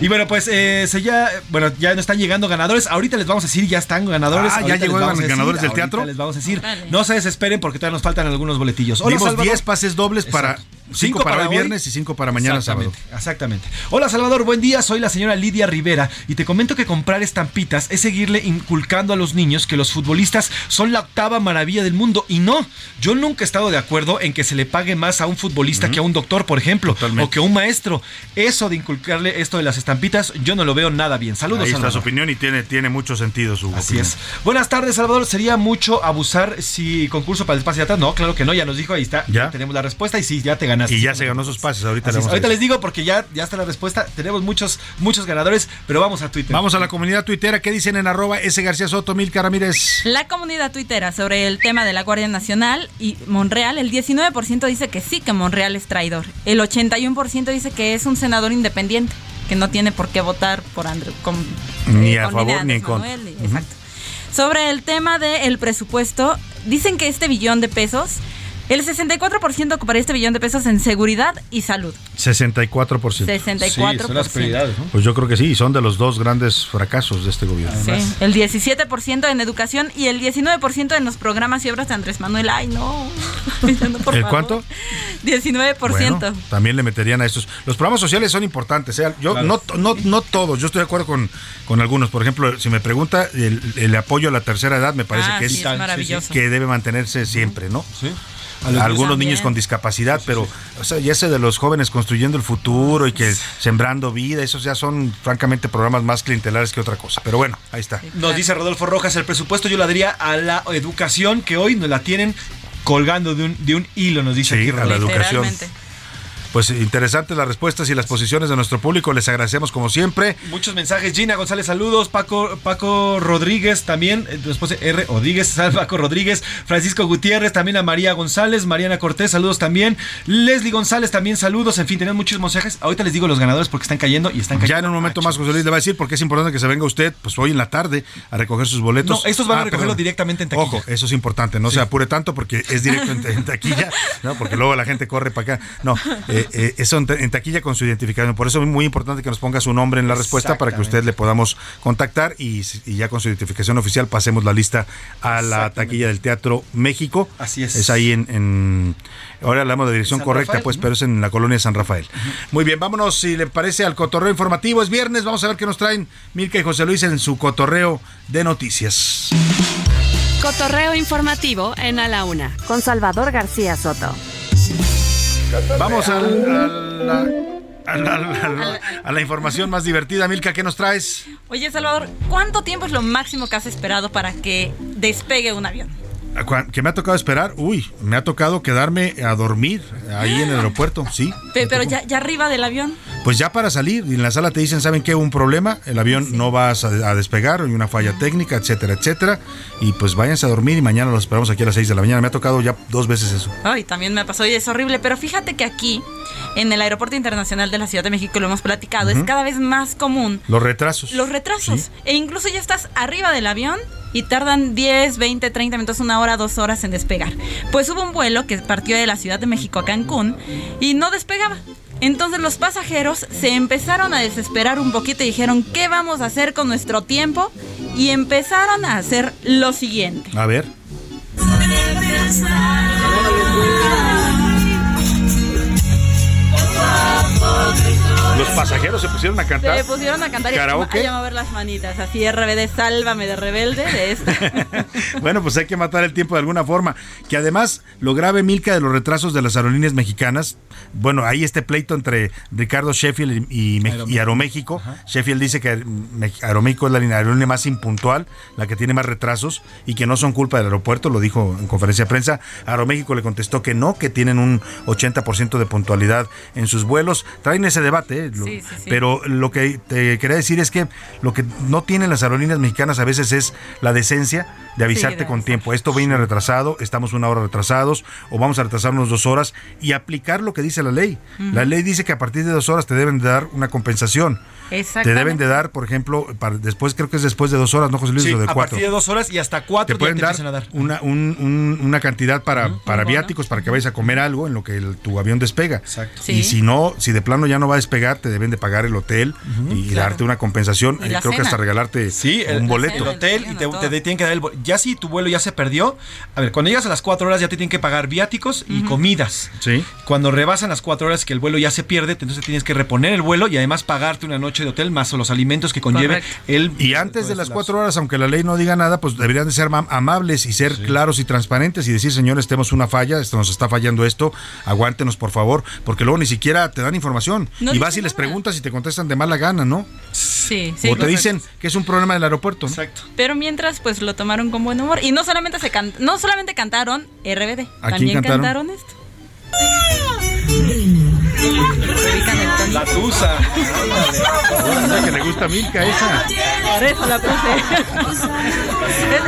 Y bueno, pues eh, se ya, bueno, ya nos están llegando ganadores. Ahorita les vamos a decir, ya están ganadores. Ah, ya llegó les vamos a ganadores del teatro. Les vamos a decir, Órale. no se desesperen porque todavía nos faltan algunos boletillos. Hola, Dimos Salvador. 10 pases dobles para 5 para, hoy viernes y 5 para mañana sábado. Exactamente, exactamente. Hola Salvador, buen día, soy la señora Lidia Rivera y te comento que comprar estampitas es seguirle inculcando a los niños que los futbolistas son la octava maravilla del mundo y no, yo nunca he estado de acuerdo en que se le pague más a un futbolista que a un doctor, por ejemplo, o que a un maestro. Eso de inculcarle esto de las estampitas, yo no lo veo nada bien. Saludos, Ahí está Salvador. su opinión y tiene, tiene mucho sentido su Así opinión. es. Buenas tardes, Salvador. ¿Sería mucho abusar si concurso para el espacio de atrás? No, claro que no, ya nos dijo, ahí está. ¿Ya? Tenemos la respuesta y sí, ya te ganaste. Y ya se ganó sus pases. Ahorita, le vamos a Ahorita les digo porque ya, ya está la respuesta. Tenemos muchos, muchos ganadores, pero vamos a Twitter. Vamos a la comunidad tuitera. ¿Qué dicen en arroba S García Soto, Milka Ramírez? La comunidad tuitera sobre el tema de la Guardia Nacional y Monreal, el 19% dice que sí, que Monreal es traidor. El 81% dice que es un senador independiente, que no tiene por qué votar por Andrew. Con, Ni eh, a con favor ni en Andrés contra. Y- Exacto. Sobre el tema del presupuesto, dicen que este billón de pesos El 64% ocuparía este billón de pesos en seguridad y salud. 64%. 64%. Pues yo creo que sí, son de los dos grandes fracasos de este gobierno. Sí, el 17% en educación y el 19% en los programas y obras de Andrés Manuel. Ay, no. [laughs] ¿El cuánto? 19%. también le meterían a estos. Los programas sociales son importantes. ¿eh? Yo no, no, no todos, yo estoy de acuerdo con, con algunos. Por ejemplo, si me pregunta, el, apoyo a la tercera edad me parece Ah, que sí, es, es maravilloso. que debe mantenerse siempre, ¿no? Sí. Algunos niños con discapacidad, pero o sea, ya ese de los jóvenes construyendo el futuro y que sembrando vida, esos ya son francamente programas más clientelares que otra cosa. Pero bueno, ahí está. Nos dice Rodolfo Rojas, el presupuesto yo lo daría a la educación que hoy nos la tienen colgando de un, de un hilo, nos dice Sí, aquí a la Rodolfo. educación. Pues interesantes las respuestas y las posiciones de nuestro público. Les agradecemos como siempre. Muchos mensajes. Gina González, saludos. Paco, Paco Rodríguez también. eh, Después de R. Rodríguez, [laughs] Paco Rodríguez. Francisco Gutiérrez, también a María González. Mariana Cortés, saludos también. Leslie González, también saludos. En fin, tenemos muchos mensajes. Ahorita les digo los ganadores porque están cayendo y están cayendo. Ya en un momento más, José Luis le va a decir porque es importante que se venga usted, pues hoy en la tarde, a recoger sus boletos. No, estos van a Ah, recogerlo perdón. directamente en taquilla. Ojo, eso es importante, no Sí. se apure tanto porque es directo en, en taquilla, [laughs] ¿no? Porque luego la gente corre para acá. No, eh, eh, eso en, ta- en taquilla con su identificación. Por eso es muy importante que nos ponga su nombre en la respuesta para que usted le podamos contactar y, y ya con su identificación oficial pasemos la lista a la taquilla del Teatro México. Así es. Es ahí en, en- ahora hablamos de dirección correcta, Rafael, pues, pero es en la colonia San Rafael. Muy bien, vámonos si le parece al cotorreo informativo. Es viernes, vamos a ver qué nos traen Milka y José Luis en su cotorreo de noticias. Cotorreo informativo en A la Una con Salvador García Soto. Vamos al- al- a, a la, a la- a la información más divertida. Milka, ¿qué nos traes? Oye, Salvador, ¿cuánto tiempo es lo máximo que has esperado para que despegue un avión? ¿A cua- ¿Qué me ha tocado esperar? Uy, me ha tocado quedarme a dormir ahí en el [gasps] aeropuerto, sí. Pe- Pero ya, ya arriba del avión. Pues ya para salir, y en la sala te dicen, ¿saben qué? Hubo un problema, el avión no va a, a despegar, hay una falla técnica, etcétera, etcétera. Y pues váyanse a dormir y mañana los esperamos aquí a las 6 de la mañana. Me ha tocado ya dos veces eso. Ay, también me pasó y es horrible, pero fíjate que aquí, en el Aeropuerto Internacional de la Ciudad de México, lo hemos platicado, es cada vez más común Los retrasos. los retrasos. E incluso ya estás arriba del avión y tardan 10, 20, 30 minutos, una hora, dos horas en despegar. Pues hubo un vuelo que partió de la Ciudad de México a Cancún y no despegaba. Entonces los pasajeros se empezaron a desesperar un poquito y dijeron, ¿qué vamos a hacer con nuestro tiempo? Y empezaron a hacer lo siguiente. A ver. Pasajeros se pusieron a cantar. Se pusieron a cantar y ¿Karaoke? a mover las manitas. Así RBD, sálvame de rebelde. De. [laughs] Bueno, pues hay que matar el tiempo de alguna forma. Que además, lo grave, Milka, de los retrasos de las aerolíneas mexicanas, bueno, hay este pleito entre Ricardo Sheffield y, y Me- y Aeroméxico. Sheffield dice que Aeroméxico es la línea- aerolínea más impuntual, la que tiene más retrasos y que no son culpa del aeropuerto, lo dijo en conferencia de prensa. Aeroméxico le contestó que no, que tienen un 80% de puntualidad en sus vuelos. Traen ese debate, ¿eh? Lo- Sí, sí, sí. pero lo que te quería decir es que lo que no tienen las aerolíneas mexicanas a veces es la decencia de avisarte de con tiempo. Esto viene retrasado, estamos una hora retrasados o vamos a retrasarnos dos horas y aplicar lo que dice la ley. La ley dice que a partir de dos horas te deben de dar una compensación. Te Exactamente. deben de dar, por ejemplo, para- después creo que es después de dos horas, ¿no, José Luis? Sí, O de a cuatro. partir de dos horas y hasta cuatro Te pueden te dar, empiezan a dar. Una, un- un- una cantidad para, para viáticos, para que vayas a comer algo en lo que el- tu avión despega. Exacto. Y si no, si de plano ya no va a despegar, te deben de pagar el hotel y Claro. darte una compensación. Y Eh, creo que hasta regalarte Sí, el, un boleto. el hotel y te, te tienen que dar el Ya si tu vuelo ya se perdió, a ver, cuando llegas a las cuatro horas ya te tienen que pagar viáticos y comidas. Sí. Cuando rebasan las cuatro horas que el vuelo ya se pierde, entonces tienes que reponer el vuelo y además pagarte una noche de hotel más los alimentos que conlleve el... Y antes de las cuatro horas, aunque la ley no diga nada, pues deberían de ser ma- amables y ser claros y transparentes y decir, señores, tenemos una falla, esto nos está fallando esto, aguántenos por favor, porque luego ni siquiera te dan información. No y vas y les preguntas y te contestan de mala gana, ¿no? Sí, sí. o te dicen que es un problema del aeropuerto. ¿no? Exacto. Pero mientras, pues lo tomaron con buen humor. Y no solamente se can- no solamente cantaron RBD, ¿A quién también cantaron? cantaron esto. La tusa. Que le gusta a Milka esa. Por eso la puse.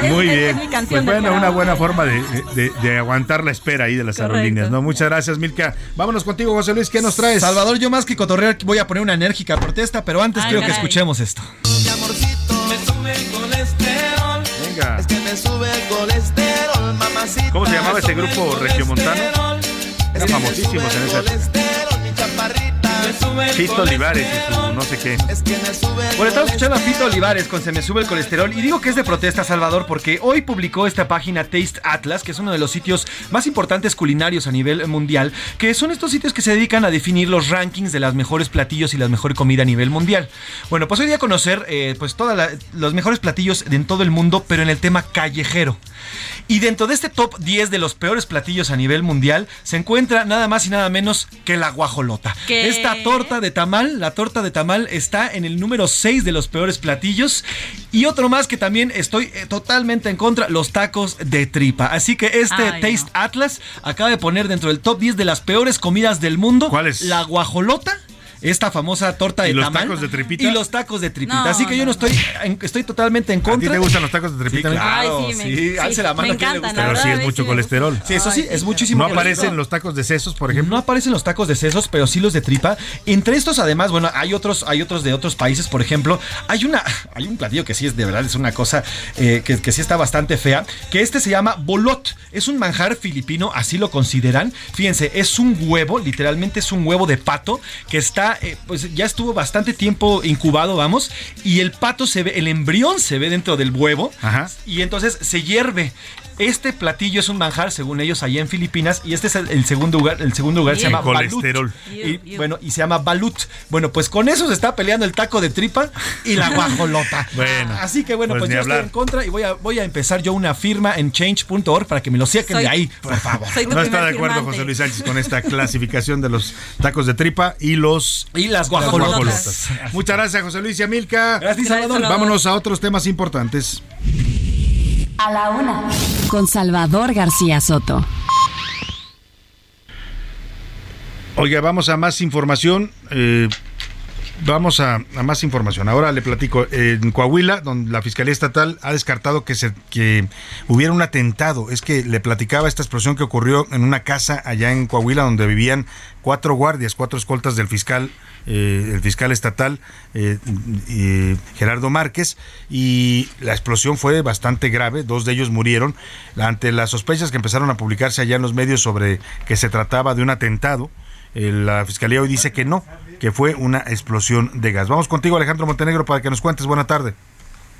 [laughs] Muy bien. mi Pues bueno, una buena forma de, de- de aguantar la espera ahí de las Correcto. aerolíneas, ¿no? Muchas gracias, Milka. Vámonos contigo, José Luis, ¿qué nos traes? Salvador, yo más que cotorrear voy a poner una enérgica protesta, pero antes Ay, quiero que caray. escuchemos esto. Me sube el colesterol. Venga. Es que me sube el colesterol, mamá. ¿Cómo se llamaba ese grupo regiomontano? Eran famosísimos en esa Fito Olivares no sé qué. Bueno, estamos escuchando a Fito Olivares con Se me sube el colesterol y digo que es de protesta, Salvador, porque hoy publicó esta página Taste Atlas, que es uno de los sitios más importantes culinarios a nivel mundial, que son estos sitios que se dedican a definir los rankings de las mejores platillos y la mejor comida a nivel mundial. Bueno, pues hoy día conocer eh, pues todos los mejores platillos en todo el mundo, pero en el tema callejero. Y dentro de este top 10 de los peores platillos a nivel mundial se encuentra nada más y nada menos que la guajolota. Esta torta de tamal, la torta de tamal está en el número 6 de los peores platillos. Y otro más que también estoy eh, totalmente en contra, los tacos de tripa. Así que este Taste Atlas acaba de poner dentro del top 10 de las peores comidas del mundo. ¿Cuál es? La guajolota esta famosa torta de ¿Y los tamal tacos de tripita? y los tacos de tripita. Así que yo no estoy en- estoy totalmente en ¿A ti contra. te gustan los tacos de tripita? Sí, claro, Ay, sí, sí, me- alce sí, la mano me a quien le encantan, gusta. la Pero sí es mucho sí colesterol. Sí, eso sí, es muchísimo ¿No colesterol. aparecen los tacos de sesos, por ejemplo? No aparecen los tacos de sesos, pero sí los de tripa. Entre estos, además, bueno, hay otros, hay otros de otros países, por ejemplo, hay una, hay un platillo que sí es de verdad, es una cosa eh, que, que sí está bastante fea, que este se llama bolot. Es un manjar filipino, así lo consideran. Fíjense, es un huevo, literalmente es un huevo de pato que está, eh, pues ya estuvo bastante tiempo incubado, vamos, y el pato se ve, el embrión se ve dentro del huevo, y entonces se hierve. Este platillo es un manjar, según ellos, allá en Filipinas, y este es el, el segundo lugar. El segundo lugar se El llama balut. colesterol. Y, bueno, y se llama balut. Bueno, pues con eso se está peleando el taco de tripa y la [laughs] guajolota. Bueno, Así que bueno, pues pues, yo hablar. estoy en contra y voy a, voy a empezar yo una firma en change.org para que me lo saquen Soy- de ahí, por favor. No está de acuerdo José Luis Sánchez con esta [laughs] clasificación de los tacos de tripa y los y las guajolotas. Muchas gracias José Luis y a Milka. Gracias, Salvador. Vámonos a otros temas importantes. A la una. Con Salvador García Soto. Oiga, vamos a más información. eh, vamos a, a más información. Ahora le platico. En Coahuila, donde la Fiscalía Estatal ha descartado que, se, que hubiera un atentado. Es que le platicaba esta explosión que ocurrió en una casa allá en Coahuila, donde vivían cuatro guardias, cuatro escoltas del fiscal. Eh, el fiscal estatal eh, eh, Gerardo Márquez y la explosión fue bastante grave, dos de ellos murieron ante las sospechas que empezaron a publicarse allá en los medios sobre que se trataba de un atentado. Eh, La fiscalía hoy dice que no, que fue una explosión de gas. Vamos contigo, Alejandro Montenegro, para que nos cuentes. Buena tarde.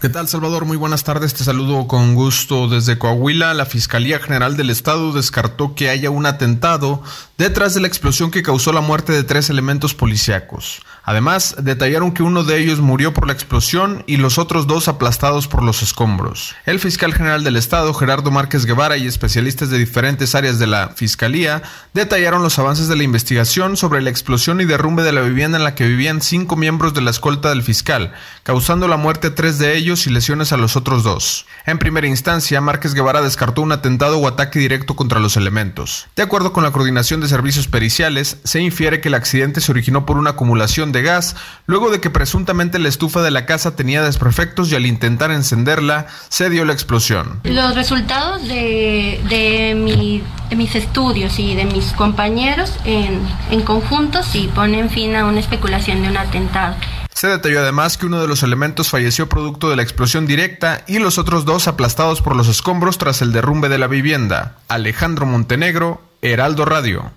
¿Qué tal, Salvador? Muy buenas tardes. Te saludo con gusto desde Coahuila. La Fiscalía General del Estado descartó que haya un atentado detrás de la explosión que causó la muerte de tres elementos policíacos. Además, detallaron que uno de ellos murió por la explosión y los otros dos aplastados por los escombros. El fiscal general del Estado, Gerardo Márquez Guevara, y especialistas de diferentes áreas de la Fiscalía detallaron los avances de la investigación sobre la explosión y derrumbe de la vivienda en la que vivían cinco miembros de la escolta del fiscal, causando la muerte a tres de ellos y lesiones a los otros dos. En primera instancia, Márquez Guevara descartó un atentado o ataque directo contra los elementos. De acuerdo con la coordinación de servicios periciales, se infiere que el accidente se originó por una acumulación de gas, luego de que presuntamente la estufa de la casa tenía desperfectos y al intentar encenderla, se dio la explosión. Los resultados de, de, mi- de mis estudios y de mis compañeros en, en conjunto sí ponen fin a una especulación de un atentado. Se detalló además que uno de los elementos falleció producto de la explosión directa y los otros dos aplastados por los escombros tras el derrumbe de la vivienda. Alejandro Montenegro, Heraldo Radio.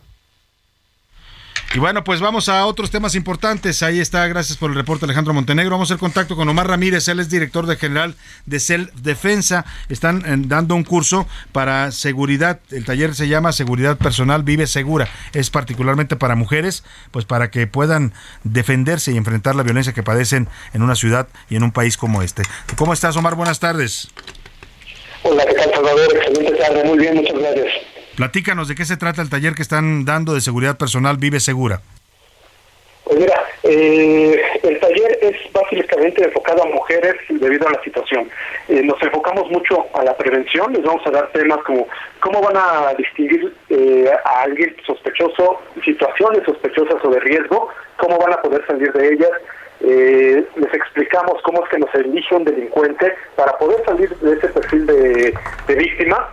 Y bueno, pues vamos a otros temas importantes. Ahí está, gracias por el reporte Alejandro Montenegro. Vamos a hacer contacto con Omar Ramírez, él es director de general de Self Defensa. Están eh, dando un curso para seguridad. El taller se llama Seguridad Personal Vive Segura. Es particularmente para mujeres, pues para que puedan defenderse y enfrentar la violencia que padecen en una ciudad y en un país como este. ¿Cómo estás, Omar? Buenas tardes. Hola, ¿qué tal, Salvador? Excelente tarde. Muy bien, muchas gracias. Platícanos de qué se trata el taller que están dando de seguridad personal Vive Segura. Pues mira, eh, el taller es básicamente enfocado a mujeres debido a la situación. Eh, nos enfocamos mucho a la prevención, les vamos a dar temas como cómo van a distinguir eh, a alguien sospechoso, situaciones sospechosas o de riesgo, cómo van a poder salir de ellas. Eh, les explicamos cómo es que nos elige un delincuente para poder salir de ese perfil de, de víctima.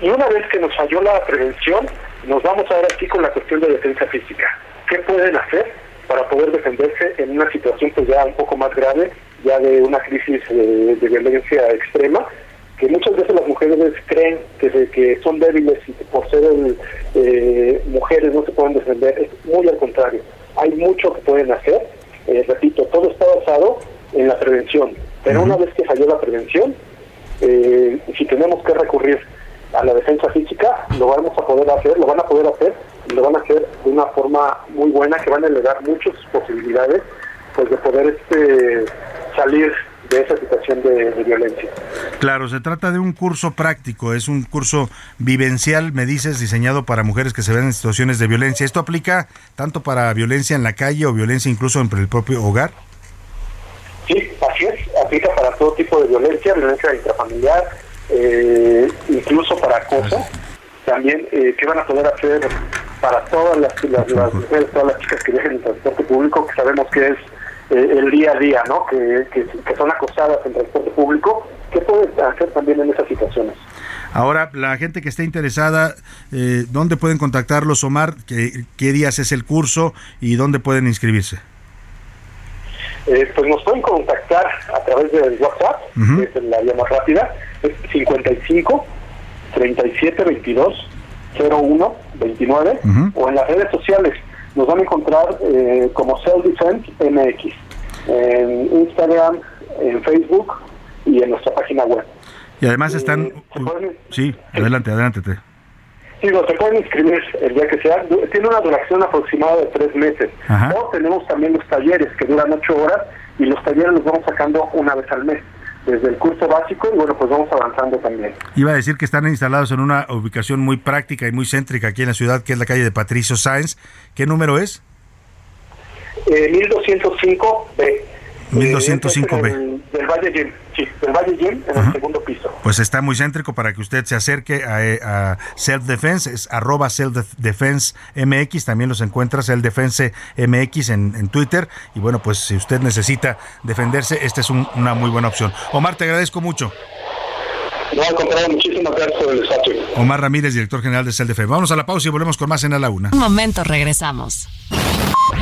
Y una vez que nos falló la prevención, nos vamos ahora aquí con la cuestión de defensa física. ¿Qué pueden hacer para poder defenderse en una situación pues ya un poco más grave, ya de una crisis eh, de violencia extrema? que muchas veces las mujeres creen que, que son débiles y que por ser eh, mujeres no se pueden defender, es muy al contrario. Hay mucho que pueden hacer. Eh, repito, todo está basado en la prevención. Pero una vez que falló la prevención, eh, si tenemos que recurrir a la defensa física, lo vamos a poder hacer, lo van a poder hacer, y lo van a hacer de una forma muy buena que van a elevar muchas posibilidades pues de poder este salir de esa situación de, violencia. Claro, se trata de un curso práctico, es un curso vivencial, me dices, diseñado para mujeres que se ven en situaciones de violencia. ¿Esto aplica tanto para violencia en la calle o violencia incluso en el propio hogar? Sí, así es, aplica para todo tipo de violencia, violencia intrafamiliar, eh, incluso para acoso. También, eh, ¿qué van a poder hacer para todas las, mujeres, todas las chicas que viajan en transporte público, que sabemos que es eh, el día a día, ¿no? Que, son acosadas en transporte público, ¿qué pueden hacer también en esas situaciones? Ahora, la gente que esté interesada, eh, ¿dónde pueden contactarlos, Omar? ¿Qué, ¿Qué días es el curso y dónde pueden inscribirse? Eh, pues nos pueden contactar a través del WhatsApp, que es la vía más rápida, 55 37 22 01 29 o en las redes sociales nos van a encontrar eh, como Self Defense MX en Instagram, en Facebook y en nuestra página web. Y además están... Eh, sí, adelante, adelante. Sí, no, se pueden inscribir el día que sea. Tiene una duración aproximada de tres meses. O tenemos también los talleres que duran ocho horas y los talleres los vamos sacando una vez al mes desde el curso básico y bueno, pues vamos avanzando también. Iba a decir que están instalados en una ubicación muy práctica y muy céntrica aquí en la ciudad, que es la calle de Patricio Sáenz. ¿Qué número es? Eh, 1205B. 1205B. del Valle Gym, sí, del Valle Gym en el segundo piso. Pues está muy céntrico para que usted se acerque a, Self Defense, es arroba Self Defense MX, también los encuentra Self Defense MX en, en, Twitter. Y bueno, pues si usted necesita defenderse, esta es una muy buena opción. Omar, te agradezco mucho. No, al contrario, muchísimas gracias por el espacio. Omar Ramírez, director general de Self Defense. Vamos a la pausa y volvemos con más en A la Una. Un momento, regresamos.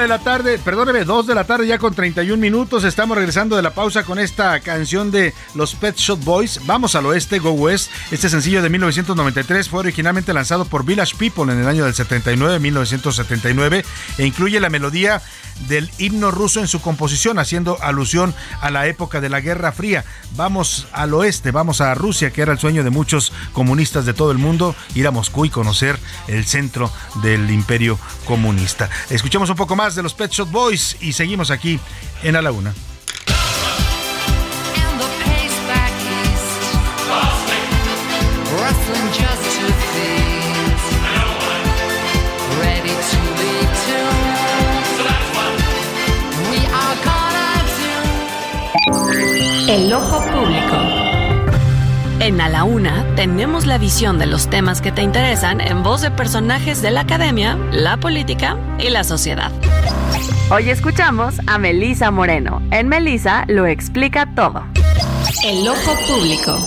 De la tarde, perdóneme, dos de la tarde ya con 31 minutos. Estamos regresando de la pausa con esta canción de los Pet Shop Boys. Vamos al oeste, Go West. Este sencillo de 1993 fue originalmente lanzado por Village People en el año del 79, 1979, e incluye la melodía del himno ruso en su composición, haciendo alusión a la época de la Guerra Fría. Vamos al oeste, vamos a Rusia, que era el sueño de muchos comunistas de todo el mundo, ir a Moscú y conocer el centro del imperio comunista. Escuchemos un poco más de los Pet Shop Boys y seguimos aquí en la Una. En A la Una tenemos la visión de los temas que te interesan en voz de personajes de la academia, la política y la sociedad. Hoy escuchamos a Melisa Moreno. En Melisa lo explica todo. El ojo público.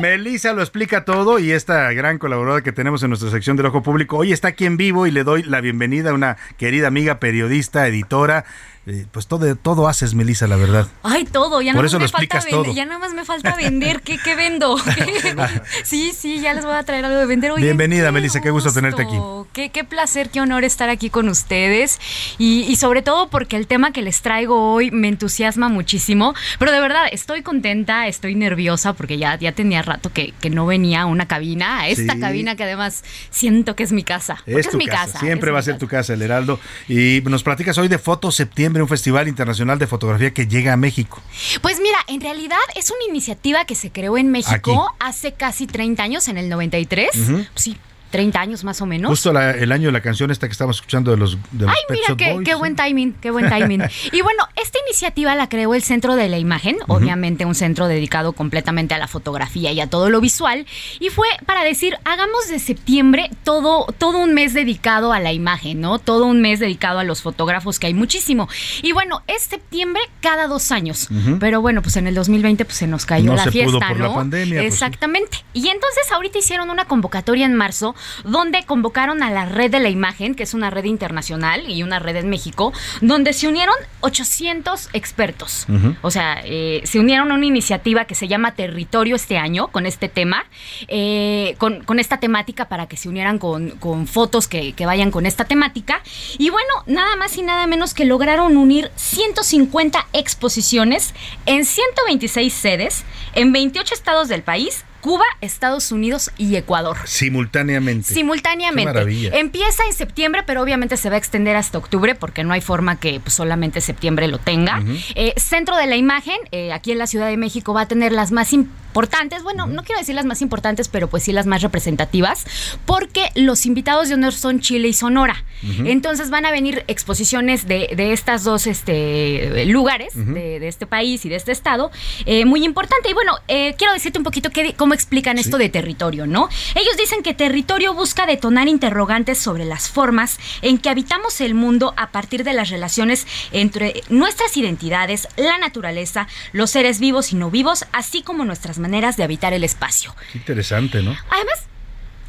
Melissa lo explica todo y esta gran colaboradora que tenemos en nuestra sección del Ojo Público hoy está aquí en vivo y le doy la bienvenida a una querida amiga periodista, editora, eh, pues todo, todo haces, Melissa, la verdad. Ay, todo, ya Por nada más me falta vender, todo. ya nada más me falta vender, ¿qué, qué vendo? [laughs] sí, sí, ya les voy a traer algo de vender. Oigan, Bienvenida, qué Melissa, qué gusto tenerte aquí. Qué, qué placer, qué honor estar aquí con ustedes y, y sobre todo porque el tema que les traigo hoy me entusiasma muchísimo, pero de verdad estoy contenta, estoy nerviosa porque ya, ya tenía rato que, que no venía a una cabina, a esta Sí. cabina que además siento que es mi casa. Es tu mi casa, casa. siempre es va a ser tu casa, el Heraldo. Y nos platicas hoy de Foto Septiembre, un festival internacional de fotografía que llega a México. Pues mira, en realidad es una iniciativa que se creó en México Aquí. hace casi 30 años, en el 93. Ujú. Sí, 30 años más o menos. Justo la- el año de la canción esta que estamos escuchando de los, de los Ay, Pet mira, Shop qué, Boys, qué ¿sí? buen timing, qué buen timing. [laughs] y bueno, esta iniciativa la creó el Centro de la Imagen, obviamente un centro dedicado completamente a la fotografía y a todo lo visual, y fue para decir, hagamos de septiembre todo, todo un mes dedicado a la imagen, ¿no? Todo un mes dedicado a los fotógrafos, que hay muchísimo. Y bueno, es septiembre cada dos años, pero bueno, pues en el 2020 pues se nos cayó No la se pudo fiesta, por la ¿no? pandemia, pues, sí. Exactamente. Y entonces ahorita hicieron una convocatoria en marzo donde convocaron a la Red de la Imagen, que es una red internacional y una red en México, donde se unieron 800 expertos. O sea, eh, se unieron a una iniciativa que se llama Territorio este año con este tema, eh, con, con esta temática para que se unieran con, con fotos que, que vayan con esta temática. Y bueno, nada más y nada menos que lograron unir 150 exposiciones en 126 sedes en 28 estados del país. Cuba, Estados Unidos y Ecuador. Simultáneamente. Simultáneamente. Qué maravilla. Empieza en septiembre, pero obviamente se va a extender hasta octubre porque no hay forma que pues, solamente septiembre lo tenga. Eh, Centro de la Imagen, eh, aquí en la Ciudad de México, va a tener las más importantes, bueno, no quiero decir las más importantes, pero pues sí las más representativas, porque los invitados de honor son Chile y Sonora. Entonces van a venir exposiciones de, de estas dos este, lugares, de, de este país y de este estado, eh, muy importante. Y bueno, quiero decirte un poquito qué- cómo explican esto de territorio, ¿no? Ellos dicen que territorio busca detonar interrogantes sobre las formas en que habitamos el mundo a partir de las relaciones entre nuestras identidades, la naturaleza, los seres vivos y no vivos, así como nuestras maneras de habitar el espacio. Qué interesante, ¿no? Además,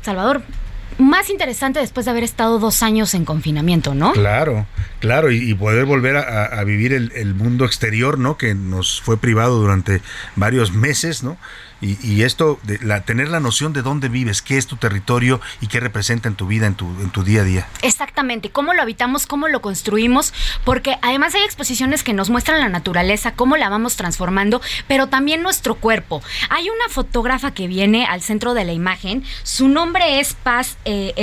Salvador, más interesante después de haber estado dos años en confinamiento, ¿no? Claro, claro, y, y poder volver a vivir el, el mundo exterior, ¿no? Que nos fue privado durante varios meses, ¿no? Y, y esto, de la, tener la noción de dónde vives, qué es tu territorio y qué representa en tu vida, en tu, en tu día a día. Exactamente, cómo lo habitamos, cómo lo construimos, porque además hay exposiciones que nos muestran la naturaleza, cómo la vamos transformando, pero también nuestro cuerpo. Hay una fotógrafa que viene al centro de la imagen, su nombre es Paz eh.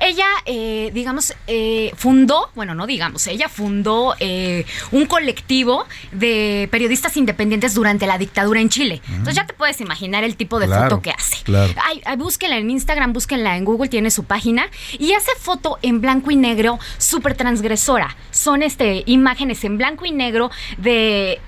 Ella, eh, digamos, eh, fundó, bueno, no digamos, ella fundó eh, un colectivo de periodistas independientes durante la dictadura en Chile. Entonces ya te puedes imaginar el tipo de Claro, foto que hace. claro. Ay, ay, búsquenla en Instagram, búsquenla en Google, tiene su página y hace foto en blanco y negro súper transgresora. Son este imágenes en blanco y negro de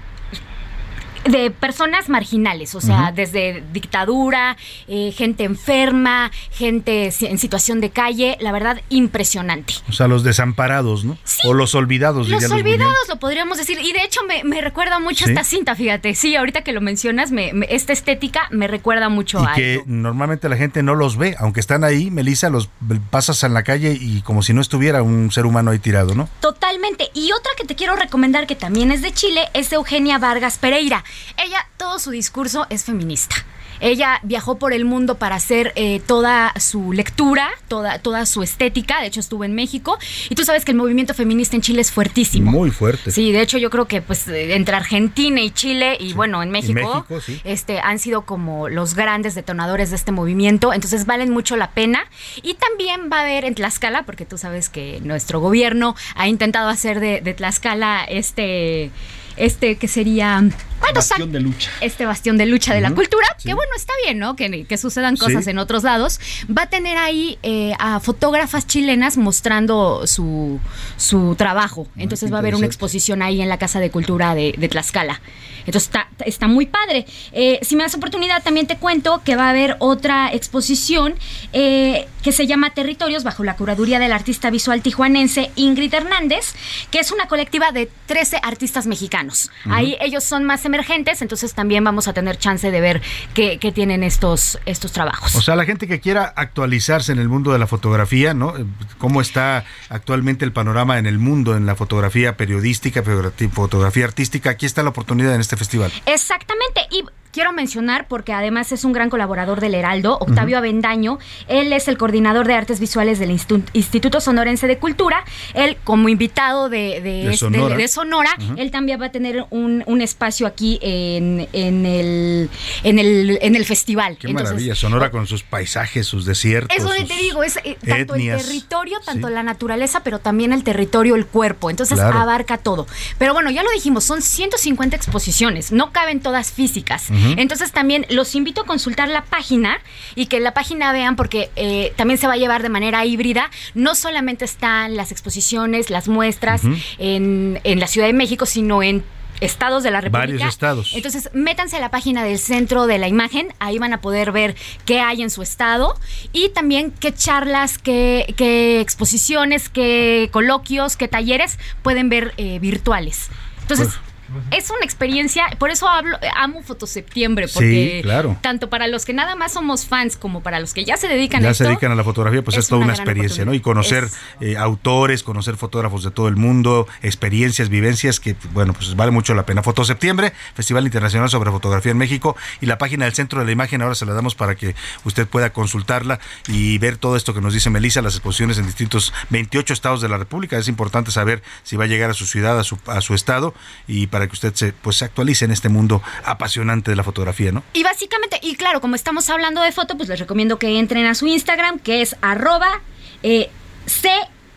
de personas marginales, o sea, desde dictadura, eh, gente enferma, gente en situación de calle, la verdad, impresionante. O sea, los desamparados, ¿no? O los olvidados, Los olvidados, lo podríamos decir. Y de hecho me, me recuerda mucho ¿Sí? esta cinta, fíjate. Sí, ahorita que lo mencionas, me- me- esta estética me recuerda mucho Y a que algo. normalmente la gente no los ve, aunque están ahí, Melissa, los pasas en la calle y como si no estuviera un ser humano ahí tirado, ¿no? Totalmente. Y otra que te quiero recomendar que también es de Chile es Eugenia Vargas Pereira. Ella, todo su discurso es feminista. Ella viajó por el mundo para hacer eh, toda su lectura, toda, toda su estética. De hecho, estuvo en México. Y tú sabes que el movimiento feminista en Chile es fuertísimo. Muy fuerte. Sí, de hecho yo creo que pues eh, entre Argentina y Chile y bueno, en México, México, sí. este han sido como los grandes detonadores de este movimiento, entonces valen mucho la pena y también va a haber en Tlaxcala, porque tú sabes que nuestro gobierno ha intentado hacer de, de Tlaxcala este este que sería bueno, Bastión de lucha. este bastión de lucha de la cultura, sí. que bueno, está bien, ¿no? Que, que sucedan cosas Sí. en otros lados. Va a tener ahí eh, a fotógrafas chilenas mostrando su, su trabajo. Entonces qué va a haber una exposición ahí en la Casa de Cultura de, de Tlaxcala. Entonces está, está muy padre. Eh, si me das oportunidad, también te cuento que va a haber otra exposición eh, que se llama Territorios bajo la curaduría del artista visual tijuanense Ingrid Hernández, que es una colectiva de 13 artistas mexicanos. Ahí ellos son más emergentes, entonces también vamos a tener chance de ver qué, qué tienen estos, estos trabajos. O sea, la gente que quiera actualizarse en el mundo de la fotografía, ¿no? ¿Cómo está actualmente el panorama en el mundo, en la fotografía periodística, fotografía artística? Aquí está la oportunidad en este festival. Exactamente. Y quiero mencionar, porque además es un gran colaborador del Heraldo, Octavio Avendaño. Él es el coordinador de artes visuales del Instituto Sonorense de Cultura. Él, como invitado de, de, Sonora, él también va a tener un, espacio aquí en, en, el, en, el, en el festival. Qué maravilla, Sonora con sus paisajes, sus desiertos. Eso te digo, es eh, tanto el territorio, tanto la naturaleza, pero también el territorio, el cuerpo. Entonces abarca todo. Pero bueno, ya lo dijimos, son 150 exposiciones, no caben todas físicas. Entonces también los invito a consultar la página y que la página vean porque eh, también se va a llevar de manera híbrida. No solamente están las exposiciones, las muestras en, en la Ciudad de México, sino en estados de la República. Varios estados. Entonces, métanse a la página del Centro de la Imagen, ahí van a poder ver qué hay en su estado y también qué charlas, qué, qué exposiciones, qué coloquios, qué talleres pueden ver eh, virtuales. Entonces, pues, es una experiencia, por eso hablo, amo Fotoseptiembre, porque tanto para los que nada más somos fans como para los que ya se dedican a se dedican a la fotografía, pues es, toda una, experiencia, ¿no? Y conocer eh, autores, conocer fotógrafos de todo el mundo, experiencias, vivencias que, bueno, pues vale mucho la pena. Fotoseptiembre, Festival Internacional sobre Fotografía en México y la página del Centro de la Imagen ahora se la damos para que usted pueda consultarla y ver todo esto que nos dice Melissa, las exposiciones en distintos 28 estados de la República. Es importante saber si va a llegar a su ciudad, a su, a su estado y para que usted se, pues, se actualice en este mundo apasionante de la fotografía, ¿no? Y básicamente, y claro, como estamos hablando de foto, pues les recomiendo que entren a su Instagram, que es arroba eh, C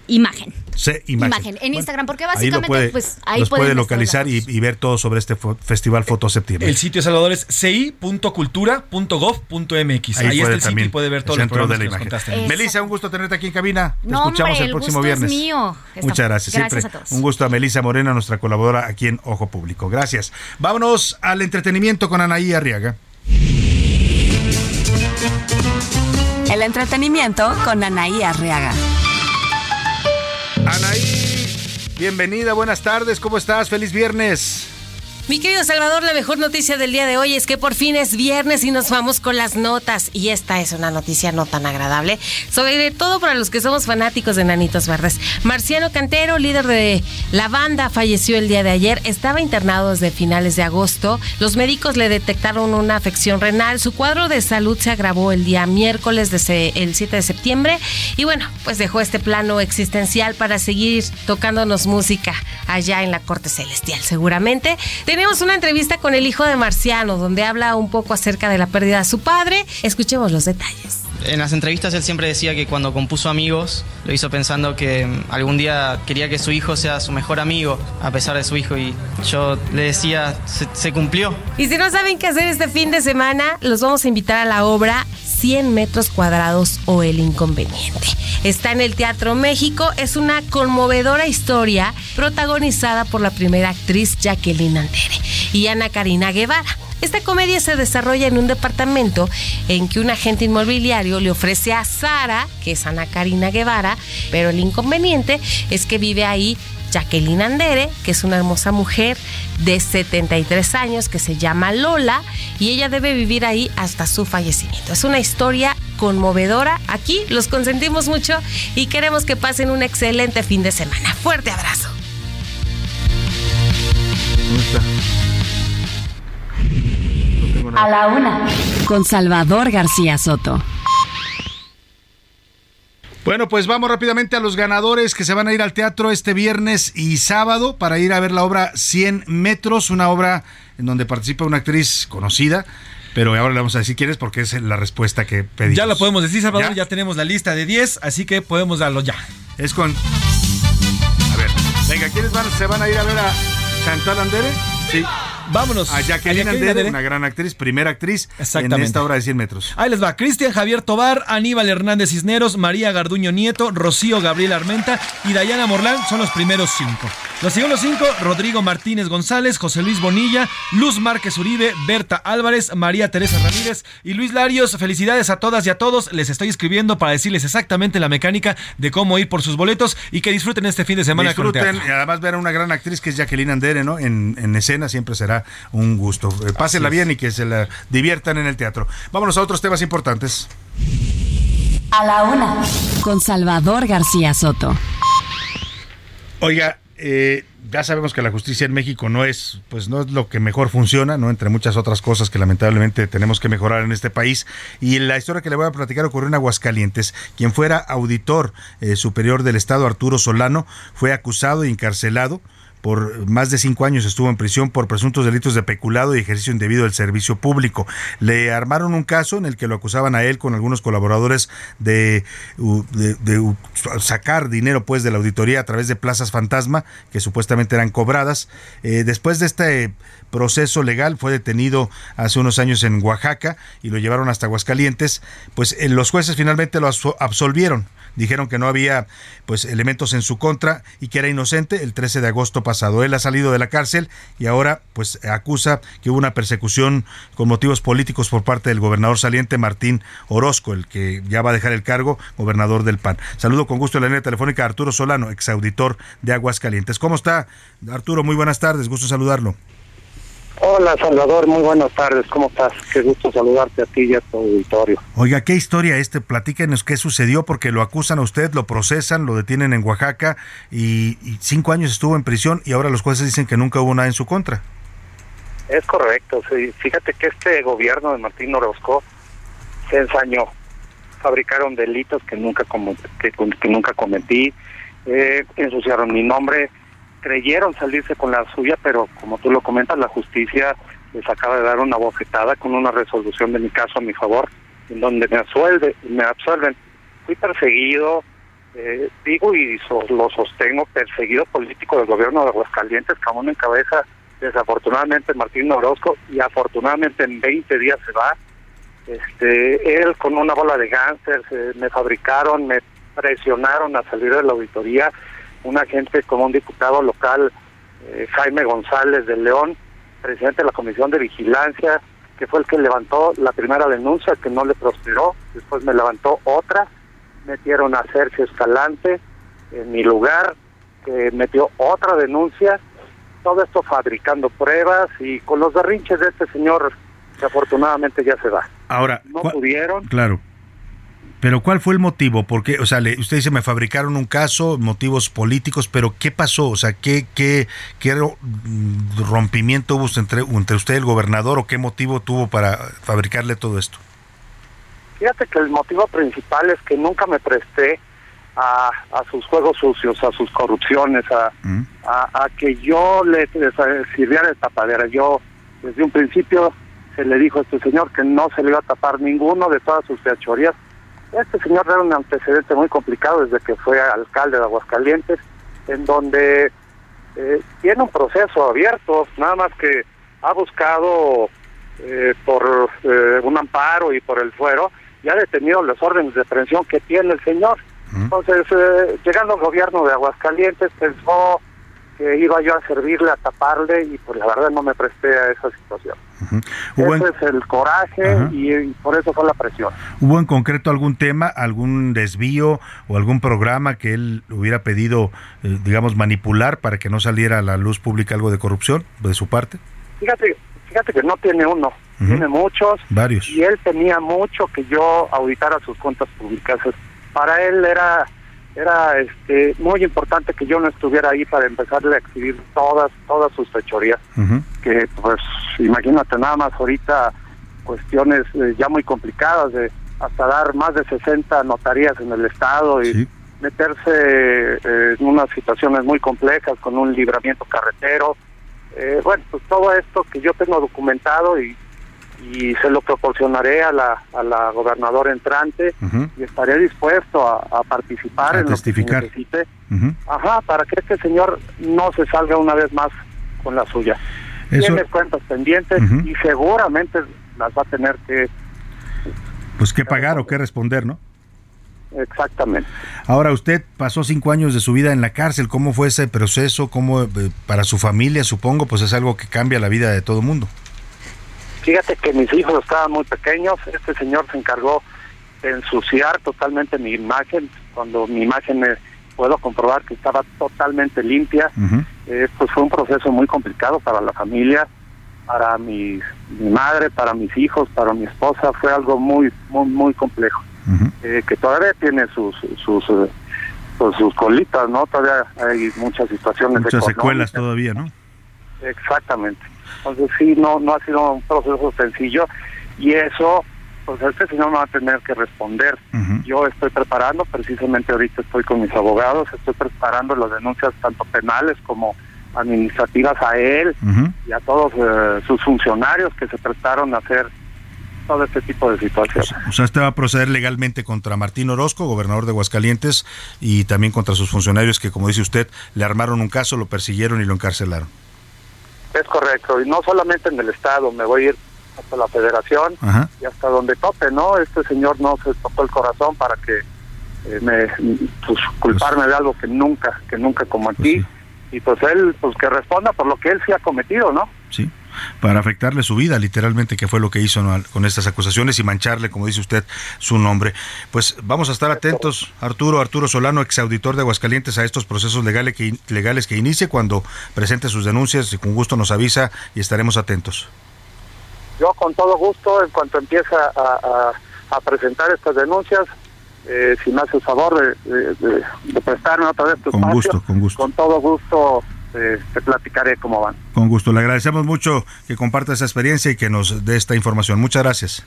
imagen. C imagen. En Instagram, porque básicamente puede, pues ahí los puede localizar y, ver todo sobre este Festival Foto Septiembre. El sitio Salvador es ci.cultura.gov.mx. Ahí, ahí está el sitio y puede ver todo el centro de la imagen. Melissa, un gusto tenerte aquí en cabina. Te escuchamos el, próximo viernes. mío. Muchas gracias. Siempre un gusto a Melissa Morena, nuestra colaboradora aquí en Ojo Público. Gracias. Vámonos al entretenimiento con Anaí Arriaga. El entretenimiento con Anaí Arriaga. Anaí, bienvenida, buenas tardes, ¿cómo estás? Feliz viernes. Mi querido Salvador, la mejor noticia del día de hoy es que por fin es viernes y nos vamos con las notas. Y esta es una noticia no tan agradable, sobre todo para los que somos fanáticos de Nanitos Verdes. Marciano Cantero, líder de la banda, falleció el día de ayer. Estaba internado desde finales de agosto. Los médicos le detectaron una afección renal. Su cuadro de salud se agravó el día miércoles, desde el 7 de septiembre. Y bueno, pues dejó este plano existencial para seguir tocándonos música allá en la corte celestial, seguramente. Tenemos una entrevista con el hijo de Marciano, donde habla un poco acerca de la pérdida de su padre. Escuchemos los detalles. En las entrevistas él siempre decía que cuando compuso Amigos lo hizo pensando que algún día quería que su hijo sea su mejor amigo a pesar de su hijo y yo le decía, se, cumplió. Y si no saben qué hacer este fin de semana, los vamos a invitar a la obra 100 metros cuadrados o el inconveniente. Está en el Teatro México, es una conmovedora historia protagonizada por la primera actriz Jacqueline Andere y Ana Karina Guevara. Esta comedia se desarrolla en un departamento en que un agente inmobiliario le ofrece a Sara, que es Ana Karina Guevara, pero el inconveniente es que vive ahí Jacqueline Andere, que es una hermosa mujer de 73 años que se llama Lola y ella debe vivir ahí hasta su fallecimiento. Es una historia conmovedora. Aquí los consentimos mucho y queremos que pasen un excelente fin de semana. Fuerte abrazo. A la una. Con Salvador García Soto. Bueno, pues vamos rápidamente a los ganadores que se van a ir al teatro este viernes y sábado para ir a ver la obra 100 metros, una obra en donde participa una actriz conocida. Pero ahora le vamos a decir quién es porque es la respuesta que pedimos. Ya lo podemos decir, Salvador. ¿Ya? tenemos la lista de 10, así que podemos darlo ya. Es con. A ver, venga, ¿quiénes van, se van a ir a ver a Chantal Andere? Sí. Vámonos. A Jacqueline, Andere, una gran actriz, primera actriz en esta obra de 100 metros. Ahí les va. Cristian Javier Tobar, Aníbal Hernández Cisneros, María Garduño Nieto, Rocío Gabriel Armenta y Dayana Morlán son los primeros cinco. Los segundos cinco, Rodrigo Martínez González, José Luis Bonilla, Luz Márquez Uribe, Berta Álvarez, María Teresa Ramírez y Luis Larios. Felicidades a todas y a todos. Les estoy escribiendo para decirles exactamente la mecánica de cómo ir por sus boletos y que disfruten este fin de semana disfruten, con y además ver a una gran actriz que es Jacqueline Andere, ¿no? En, en escena siempre será un gusto. Eh, pásenla bien y que se la diviertan en el teatro. Vámonos a otros temas importantes. A la una, con Salvador García Soto. Oiga, eh, ya sabemos que la justicia en México no es, pues no es lo que mejor funciona, ¿no? Entre muchas otras cosas que lamentablemente tenemos que mejorar en este país. Y la historia que le voy a platicar ocurrió en Aguascalientes. Quien fuera auditor eh, superior del Estado, Arturo Solano, fue acusado y encarcelado por más de cinco años estuvo en prisión por presuntos delitos de peculado y ejercicio indebido del servicio público. Le armaron un caso en el que lo acusaban a él con algunos colaboradores de, de, sacar dinero pues de la auditoría a través de plazas fantasma que supuestamente eran cobradas. Eh, después de este proceso legal fue detenido hace unos años en Oaxaca y lo llevaron hasta Aguascalientes. Pues eh, los jueces finalmente lo absolvieron dijeron que no había pues elementos en su contra y que era inocente el 13 de agosto pasado. Él ha salido de la cárcel y ahora pues acusa que hubo una persecución con motivos políticos por parte del gobernador saliente Martín Orozco, el que ya va a dejar el cargo, gobernador del PAN. Saludo con gusto en la línea telefónica a Arturo Solano, exauditor de Aguascalientes. ¿Cómo está Arturo? Muy buenas tardes, gusto saludarlo. Hola Salvador, muy buenas tardes, ¿cómo estás? Qué gusto saludarte a ti y a tu auditorio. Oiga, ¿qué historia este? Platíquenos qué sucedió porque lo acusan a usted, lo procesan, lo detienen en Oaxaca y, cinco años estuvo en prisión y ahora los jueces dicen que nunca hubo nada en su contra. Es correcto, sí. fíjate que este gobierno de Martín Orozco se ensañó, fabricaron delitos que nunca, que, que nunca cometí, eh, ensuciaron mi nombre, creyeron salirse con la suya, pero como tú lo comentas, la justicia les acaba de dar una bofetada con una resolución de mi caso a mi favor, en donde me absuelve, me absuelven. Fui perseguido, eh, digo y lo sostengo, perseguido político del gobierno de Aguascalientes, que aún encabeza desafortunadamente Martín Orozco, y afortunadamente en 20 días se va. Este, él con una bola de gánster, me fabricaron, me presionaron a salir de la auditoría, un agente como un diputado local, eh, Jaime González de León, presidente de la Comisión de Vigilancia, que fue el que levantó la primera denuncia que no le prosperó, después me levantó otra, metieron a Sergio Escalante en mi lugar, que metió otra denuncia, todo esto fabricando pruebas y con los derrinches de este señor que afortunadamente ya se va. Ahora, no pudieron. Claro. Pero ¿cuál fue el motivo? Porque, o sea, usted dice, me fabricaron un caso, motivos políticos, pero ¿qué pasó? O sea, ¿qué, qué, qué rompimiento hubo entre, entre usted y el gobernador o qué motivo tuvo para fabricarle todo esto? Fíjate que el motivo principal es que nunca me presté a, sus juegos sucios, a sus corrupciones, a, mm. a, que yo le, sirviera de tapadera. Yo, desde un principio, se le dijo a este señor que no se le iba a tapar ninguno de todas sus fechorías este señor era un antecedente muy complicado desde que fue alcalde de Aguascalientes, en donde eh, tiene un proceso abierto, nada más que ha buscado eh, por eh, un amparo y por el fuero, y ha detenido las órdenes de prevención que tiene el señor. Entonces, llegando al gobierno de Aguascalientes, pensó que iba yo a servirle, a taparle, y pues la verdad no me presté a esa situación. Ese es el coraje y, por eso fue la presión. ¿Hubo en concreto algún tema, algún desvío o algún programa que él hubiera pedido, eh, digamos, manipular para que no saliera a la luz pública algo de corrupción de su parte? Fíjate, fíjate que no tiene uno, tiene muchos. Varios. Y él tenía mucho que yo auditara sus cuentas públicas. Para él era era este muy importante que yo no estuviera ahí para empezarle a exhibir todas todas sus fechorías. Que pues imagínate nada más ahorita cuestiones eh, ya muy complicadas de hasta dar más de 60 notarías en el estado y meterse eh, en unas situaciones muy complejas con un libramiento carretero. Eh, bueno pues todo esto que yo tengo documentado y y se lo proporcionaré a la, a la gobernadora entrante y estaré dispuesto a, participar en testificar. lo que necesite. Ajá, para que este señor no se salga una vez más con la suya. Tiene cuentas pendientes y seguramente las va a tener que... Pues qué pagar o qué responder, ¿no? exactamente. Ahora usted pasó cinco años de su vida en la cárcel. ¿Cómo fue ese proceso? ¿Cómo eh, para su familia, supongo, pues es algo que cambia la vida de todo el mundo? Fíjate que mis hijos estaban muy pequeños. Este señor se encargó de ensuciar totalmente mi imagen. Cuando mi imagen me puedo comprobar que estaba totalmente limpia. Eh, pues fue un proceso muy complicado para la familia, para mi, mi madre, para mis hijos, para mi esposa. Fue algo muy, muy, muy complejo. Eh, que todavía tiene sus sus eh, pues, sus colitas, ¿no? Todavía hay muchas situaciones. Muchas secuelas todavía, ¿no? Exactamente. Entonces sí, no no ha sido un proceso sencillo y eso, pues este señor no va a tener que responder. Yo estoy preparando, precisamente ahorita estoy con mis abogados, estoy preparando las denuncias tanto penales como administrativas a él y a todos eh, sus funcionarios que se prestaron a hacer todo este tipo de situaciones. O sea, usted va a proceder legalmente contra Martín Orozco, gobernador de Aguascalientes, y también contra sus funcionarios que, como dice usted, le armaron un caso, lo persiguieron y lo encarcelaron. Es correcto, y no solamente en el Estado, me voy a ir hasta la Federación y hasta donde tope, ¿no? Este señor no se tocó el corazón para que eh, me pues, culparme de algo que nunca, que nunca cometí, y pues él, pues que responda por lo que él sí ha cometido, ¿no? Sí para afectarle su vida, literalmente, que fue lo que hizo con estas acusaciones y mancharle, como dice usted, su nombre. Pues vamos a estar atentos, Arturo, Arturo Solano, exauditor de Aguascalientes, a estos procesos legales que, legales que inicie cuando presente sus denuncias y con gusto nos avisa y estaremos atentos. Yo con todo gusto, en cuanto empiece a, presentar estas denuncias, eh, si me hace el favor de, prestarme otra vez tu con gusto, con gusto. Con todo gusto te platicaré cómo van. Con gusto, le agradecemos mucho que comparta esa experiencia y que nos dé esta información. Muchas gracias.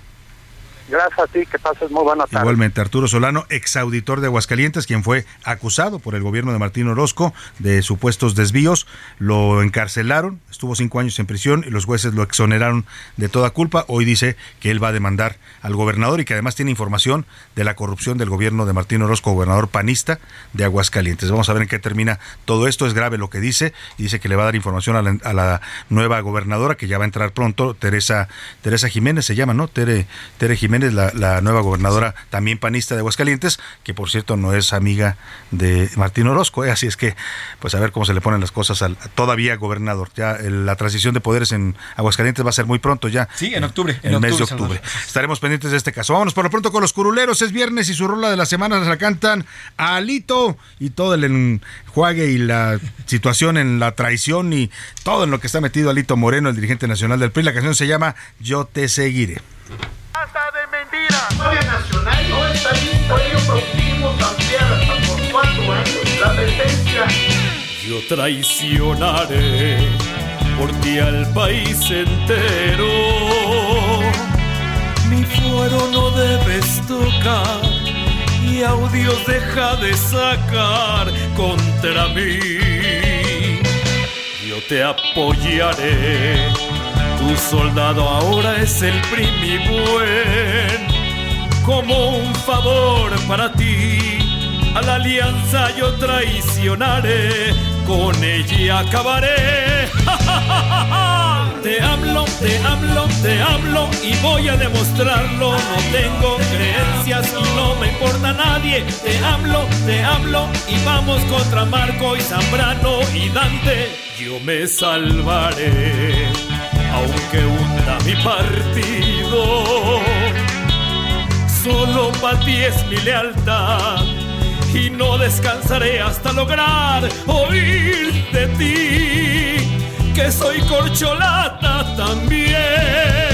Gracias a ti, que pases muy buena. Igualmente, Arturo Solano, exauditor de Aguascalientes, quien fue acusado por el gobierno de Martín Orozco de supuestos desvíos, lo encarcelaron, estuvo cinco años en prisión y los jueces lo exoneraron de toda culpa. Hoy dice que él va a demandar al gobernador y que además tiene información de la corrupción del gobierno de Martín Orozco, gobernador panista de Aguascalientes. Vamos a ver en qué termina todo esto. Es grave lo que dice y dice que le va a dar información a la, nueva gobernadora que ya va a entrar pronto, Teresa, Teresa Jiménez se llama, ¿no? Tere, Tere Jiménez la, nueva gobernadora también panista de Aguascalientes, que por cierto no es amiga de Martín Orozco, ¿eh? así es que pues a ver cómo se le ponen las cosas al todavía gobernador. Ya la transición de poderes en Aguascalientes va a ser muy pronto ya. Sí, en octubre. En el mes de octubre. Estaremos pendientes de este caso. Vámonos por lo pronto con los curuleros. Es viernes y su rola de la semana la cantan Alito y todo el enjuague y la situación en la traición y todo en lo que está metido Alito Moreno, el dirigente nacional del PRI. La canción se llama Yo te seguiré mentira. La Nacional por. Yo traicionaré por ti al país entero. Mi fuero no debes tocar y audios deja de sacar contra mí. Yo te apoyaré tu soldado ahora es el primi buen, como un favor para ti. A la alianza yo traicionaré, con ella acabaré. [laughs] Te hablo, te hablo, te hablo y voy a demostrarlo. No tengo creencias y no me importa nadie. Te hablo, te hablo y vamos contra Marco y Zambrano y Dante. Yo me salvaré aunque hunda mi partido. Solo para ti es mi lealtad y no descansaré hasta lograr oír de ti que soy corcholata también.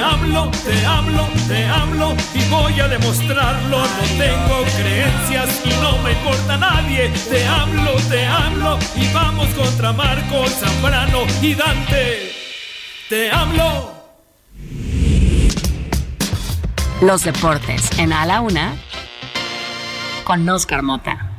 Te hablo, te hablo, te hablo y voy a demostrarlo. No tengo creencias y no me importa nadie. Te hablo, te hablo y vamos contra Marcos, Zambrano y Dante. Te hablo. Los deportes en A la Una con Oscar Mota.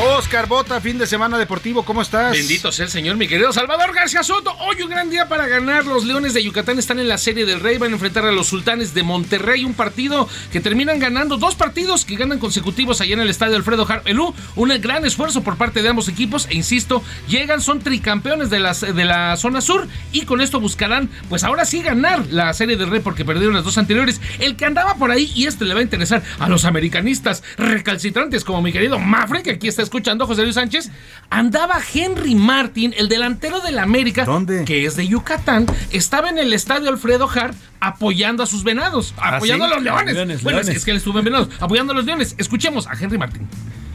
Oscar Bota, fin de semana deportivo, ¿cómo estás? Bendito sea el Señor, mi querido Salvador García Soto. Hoy un gran día para ganar. Los Leones de Yucatán están en la Serie del Rey, van a enfrentar a los Sultanes de Monterrey, un partido que terminan ganando, dos partidos que ganan consecutivos allá en el estadio Alfredo Harpelú. Un gran esfuerzo por parte de ambos equipos e insisto, llegan, son tricampeones de, de la zona sur y con esto buscarán, pues ahora sí ganar la Serie del Rey porque perdieron las dos anteriores. El que andaba por ahí, y este le va a interesar a los americanistas recalcitrantes como mi querido Mafre, que aquí está escuchando José Luis Sánchez, andaba Henry Martin, el delantero del América, que es de Yucatán, estaba en el estadio Alfredo Hart apoyando a sus venados, ¿Ah, apoyando sí? a los leones. Leones, bueno, leones. es que él estuvo en venados, apoyando a los leones. Escuchemos a Henry Martin.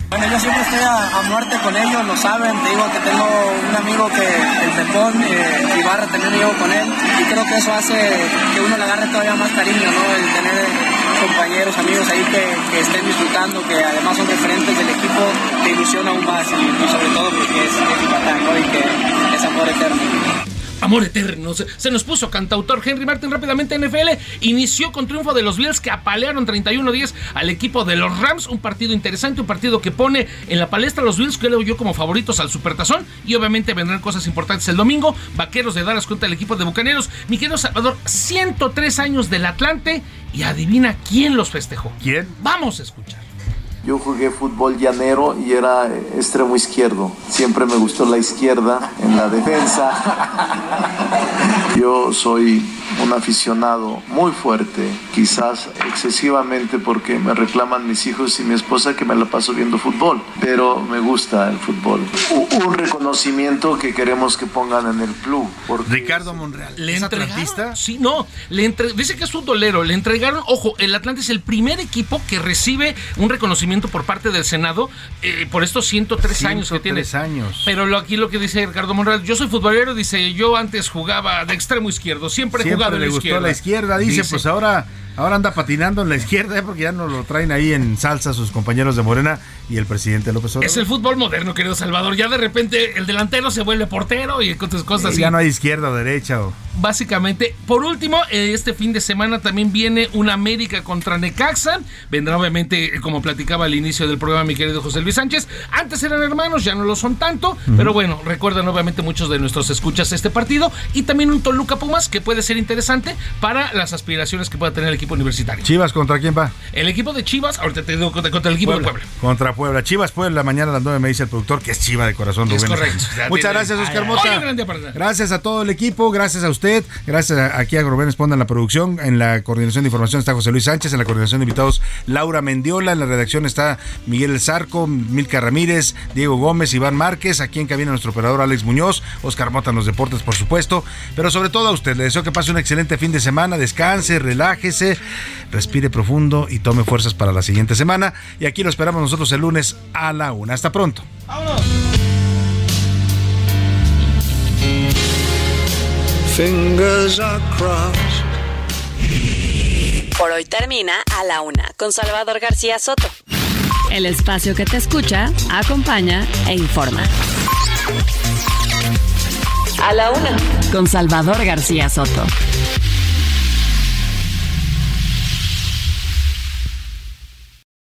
Bueno, yo siempre estoy a, a muerte con ellos, lo saben. Te digo que tengo un amigo que, el Pepón, eh, Ibarra, también llevo con él. Y creo que eso hace que uno le agarre todavía más cariño, ¿no? El tener compañeros, amigos ahí que, que estén disfrutando, que además son referentes del equipo, te ilusiona aún más. Y, sobre todo porque es, es Yucatán, ¿no? Y que es amor eterno. Amor eterno. Se, se nos puso cantautor Henry Martin rápidamente NFL. Inició con triunfo de los Bills que apalearon 31-10 al equipo de los Rams. Un partido interesante, un partido que pone en la palestra a los Bills, que leo yo como favoritos al Supertazón. Y obviamente vendrán cosas importantes el domingo. Vaqueros de Dallas contra el equipo de Bucaneros. Mi querido Salvador, 103 años del Atlante. Y adivina quién los festejó. ¿Quién? Vamos a escuchar. Yo jugué fútbol llanero y era eh, extremo izquierdo. Siempre me gustó la izquierda en la defensa. Yo soy un aficionado muy fuerte, quizás excesivamente porque me reclaman mis hijos y mi esposa que me la paso viendo fútbol, pero me gusta el fútbol. Un reconocimiento que queremos que pongan en el club. porque Ricardo Monreal. Le ¿Es entregaron? Sí, no. Le entre- dice que es futbolero. Le entregaron, ojo, el Atlante es el primer equipo que recibe un reconocimiento por parte del Senado eh, por estos 103 años que tiene. 103 años. Pero lo, aquí lo que dice Ricardo Monreal, yo soy futbolero, dice, yo antes jugaba de extremo izquierdo, siempre, he Siempre jugado en le la gustó izquierda. la izquierda, dice, pues ahora, ahora anda patinando en la izquierda, ¿eh? porque ya nos lo traen ahí en salsa sus compañeros de Morena y el presidente López Obrador. Es el fútbol moderno, querido Salvador. Ya de repente el delantero se vuelve portero y otras cosas Sí, así. ya no hay izquierda o derecha. O... Básicamente, por último, eh, este fin de semana también viene una América contra Necaxa. Vendrá obviamente, eh, como platicaba al inicio del programa mi querido José Luis Sánchez. Antes eran hermanos, ya no lo son tanto. Pero bueno, recuerdan obviamente muchos de nuestros escuchas este partido. Y también un Toluca Pumas que puede ser interesante para las aspiraciones que pueda tener el equipo universitario. Chivas, ¿contra quién va? El equipo de Chivas, ahorita te digo contra, contra el equipo de Puebla. Contra Puebla. Chivas Puebla, mañana a las 9 me dice el productor que es Chiva de corazón, Es Rubén. correcto. Ya Muchas gracias, Oscar Mota. Gracias a todo el equipo, gracias a usted, gracias a, aquí a Rubén Esponda en la producción, en la coordinación de información está José Luis Sánchez, en la coordinación de invitados Laura Mendiola, en la redacción está Miguel El Zarco, Milka Ramírez, Diego Gómez, Iván Márquez, aquí en cabina nuestro operador Alex Muñoz, Oscar Mota en los deportes, por supuesto, pero sobre todo a usted, le deseo que pase un excelente fin de semana, descanse, relájese, respire profundo y tome fuerzas para la siguiente semana. Y aquí lo esperamos nosotros el lunes a la una. Hasta pronto. Fingers are crossed. Por hoy termina A la Una con Salvador García Soto. El espacio que te escucha, acompaña e informa. A la Una con Salvador García Soto.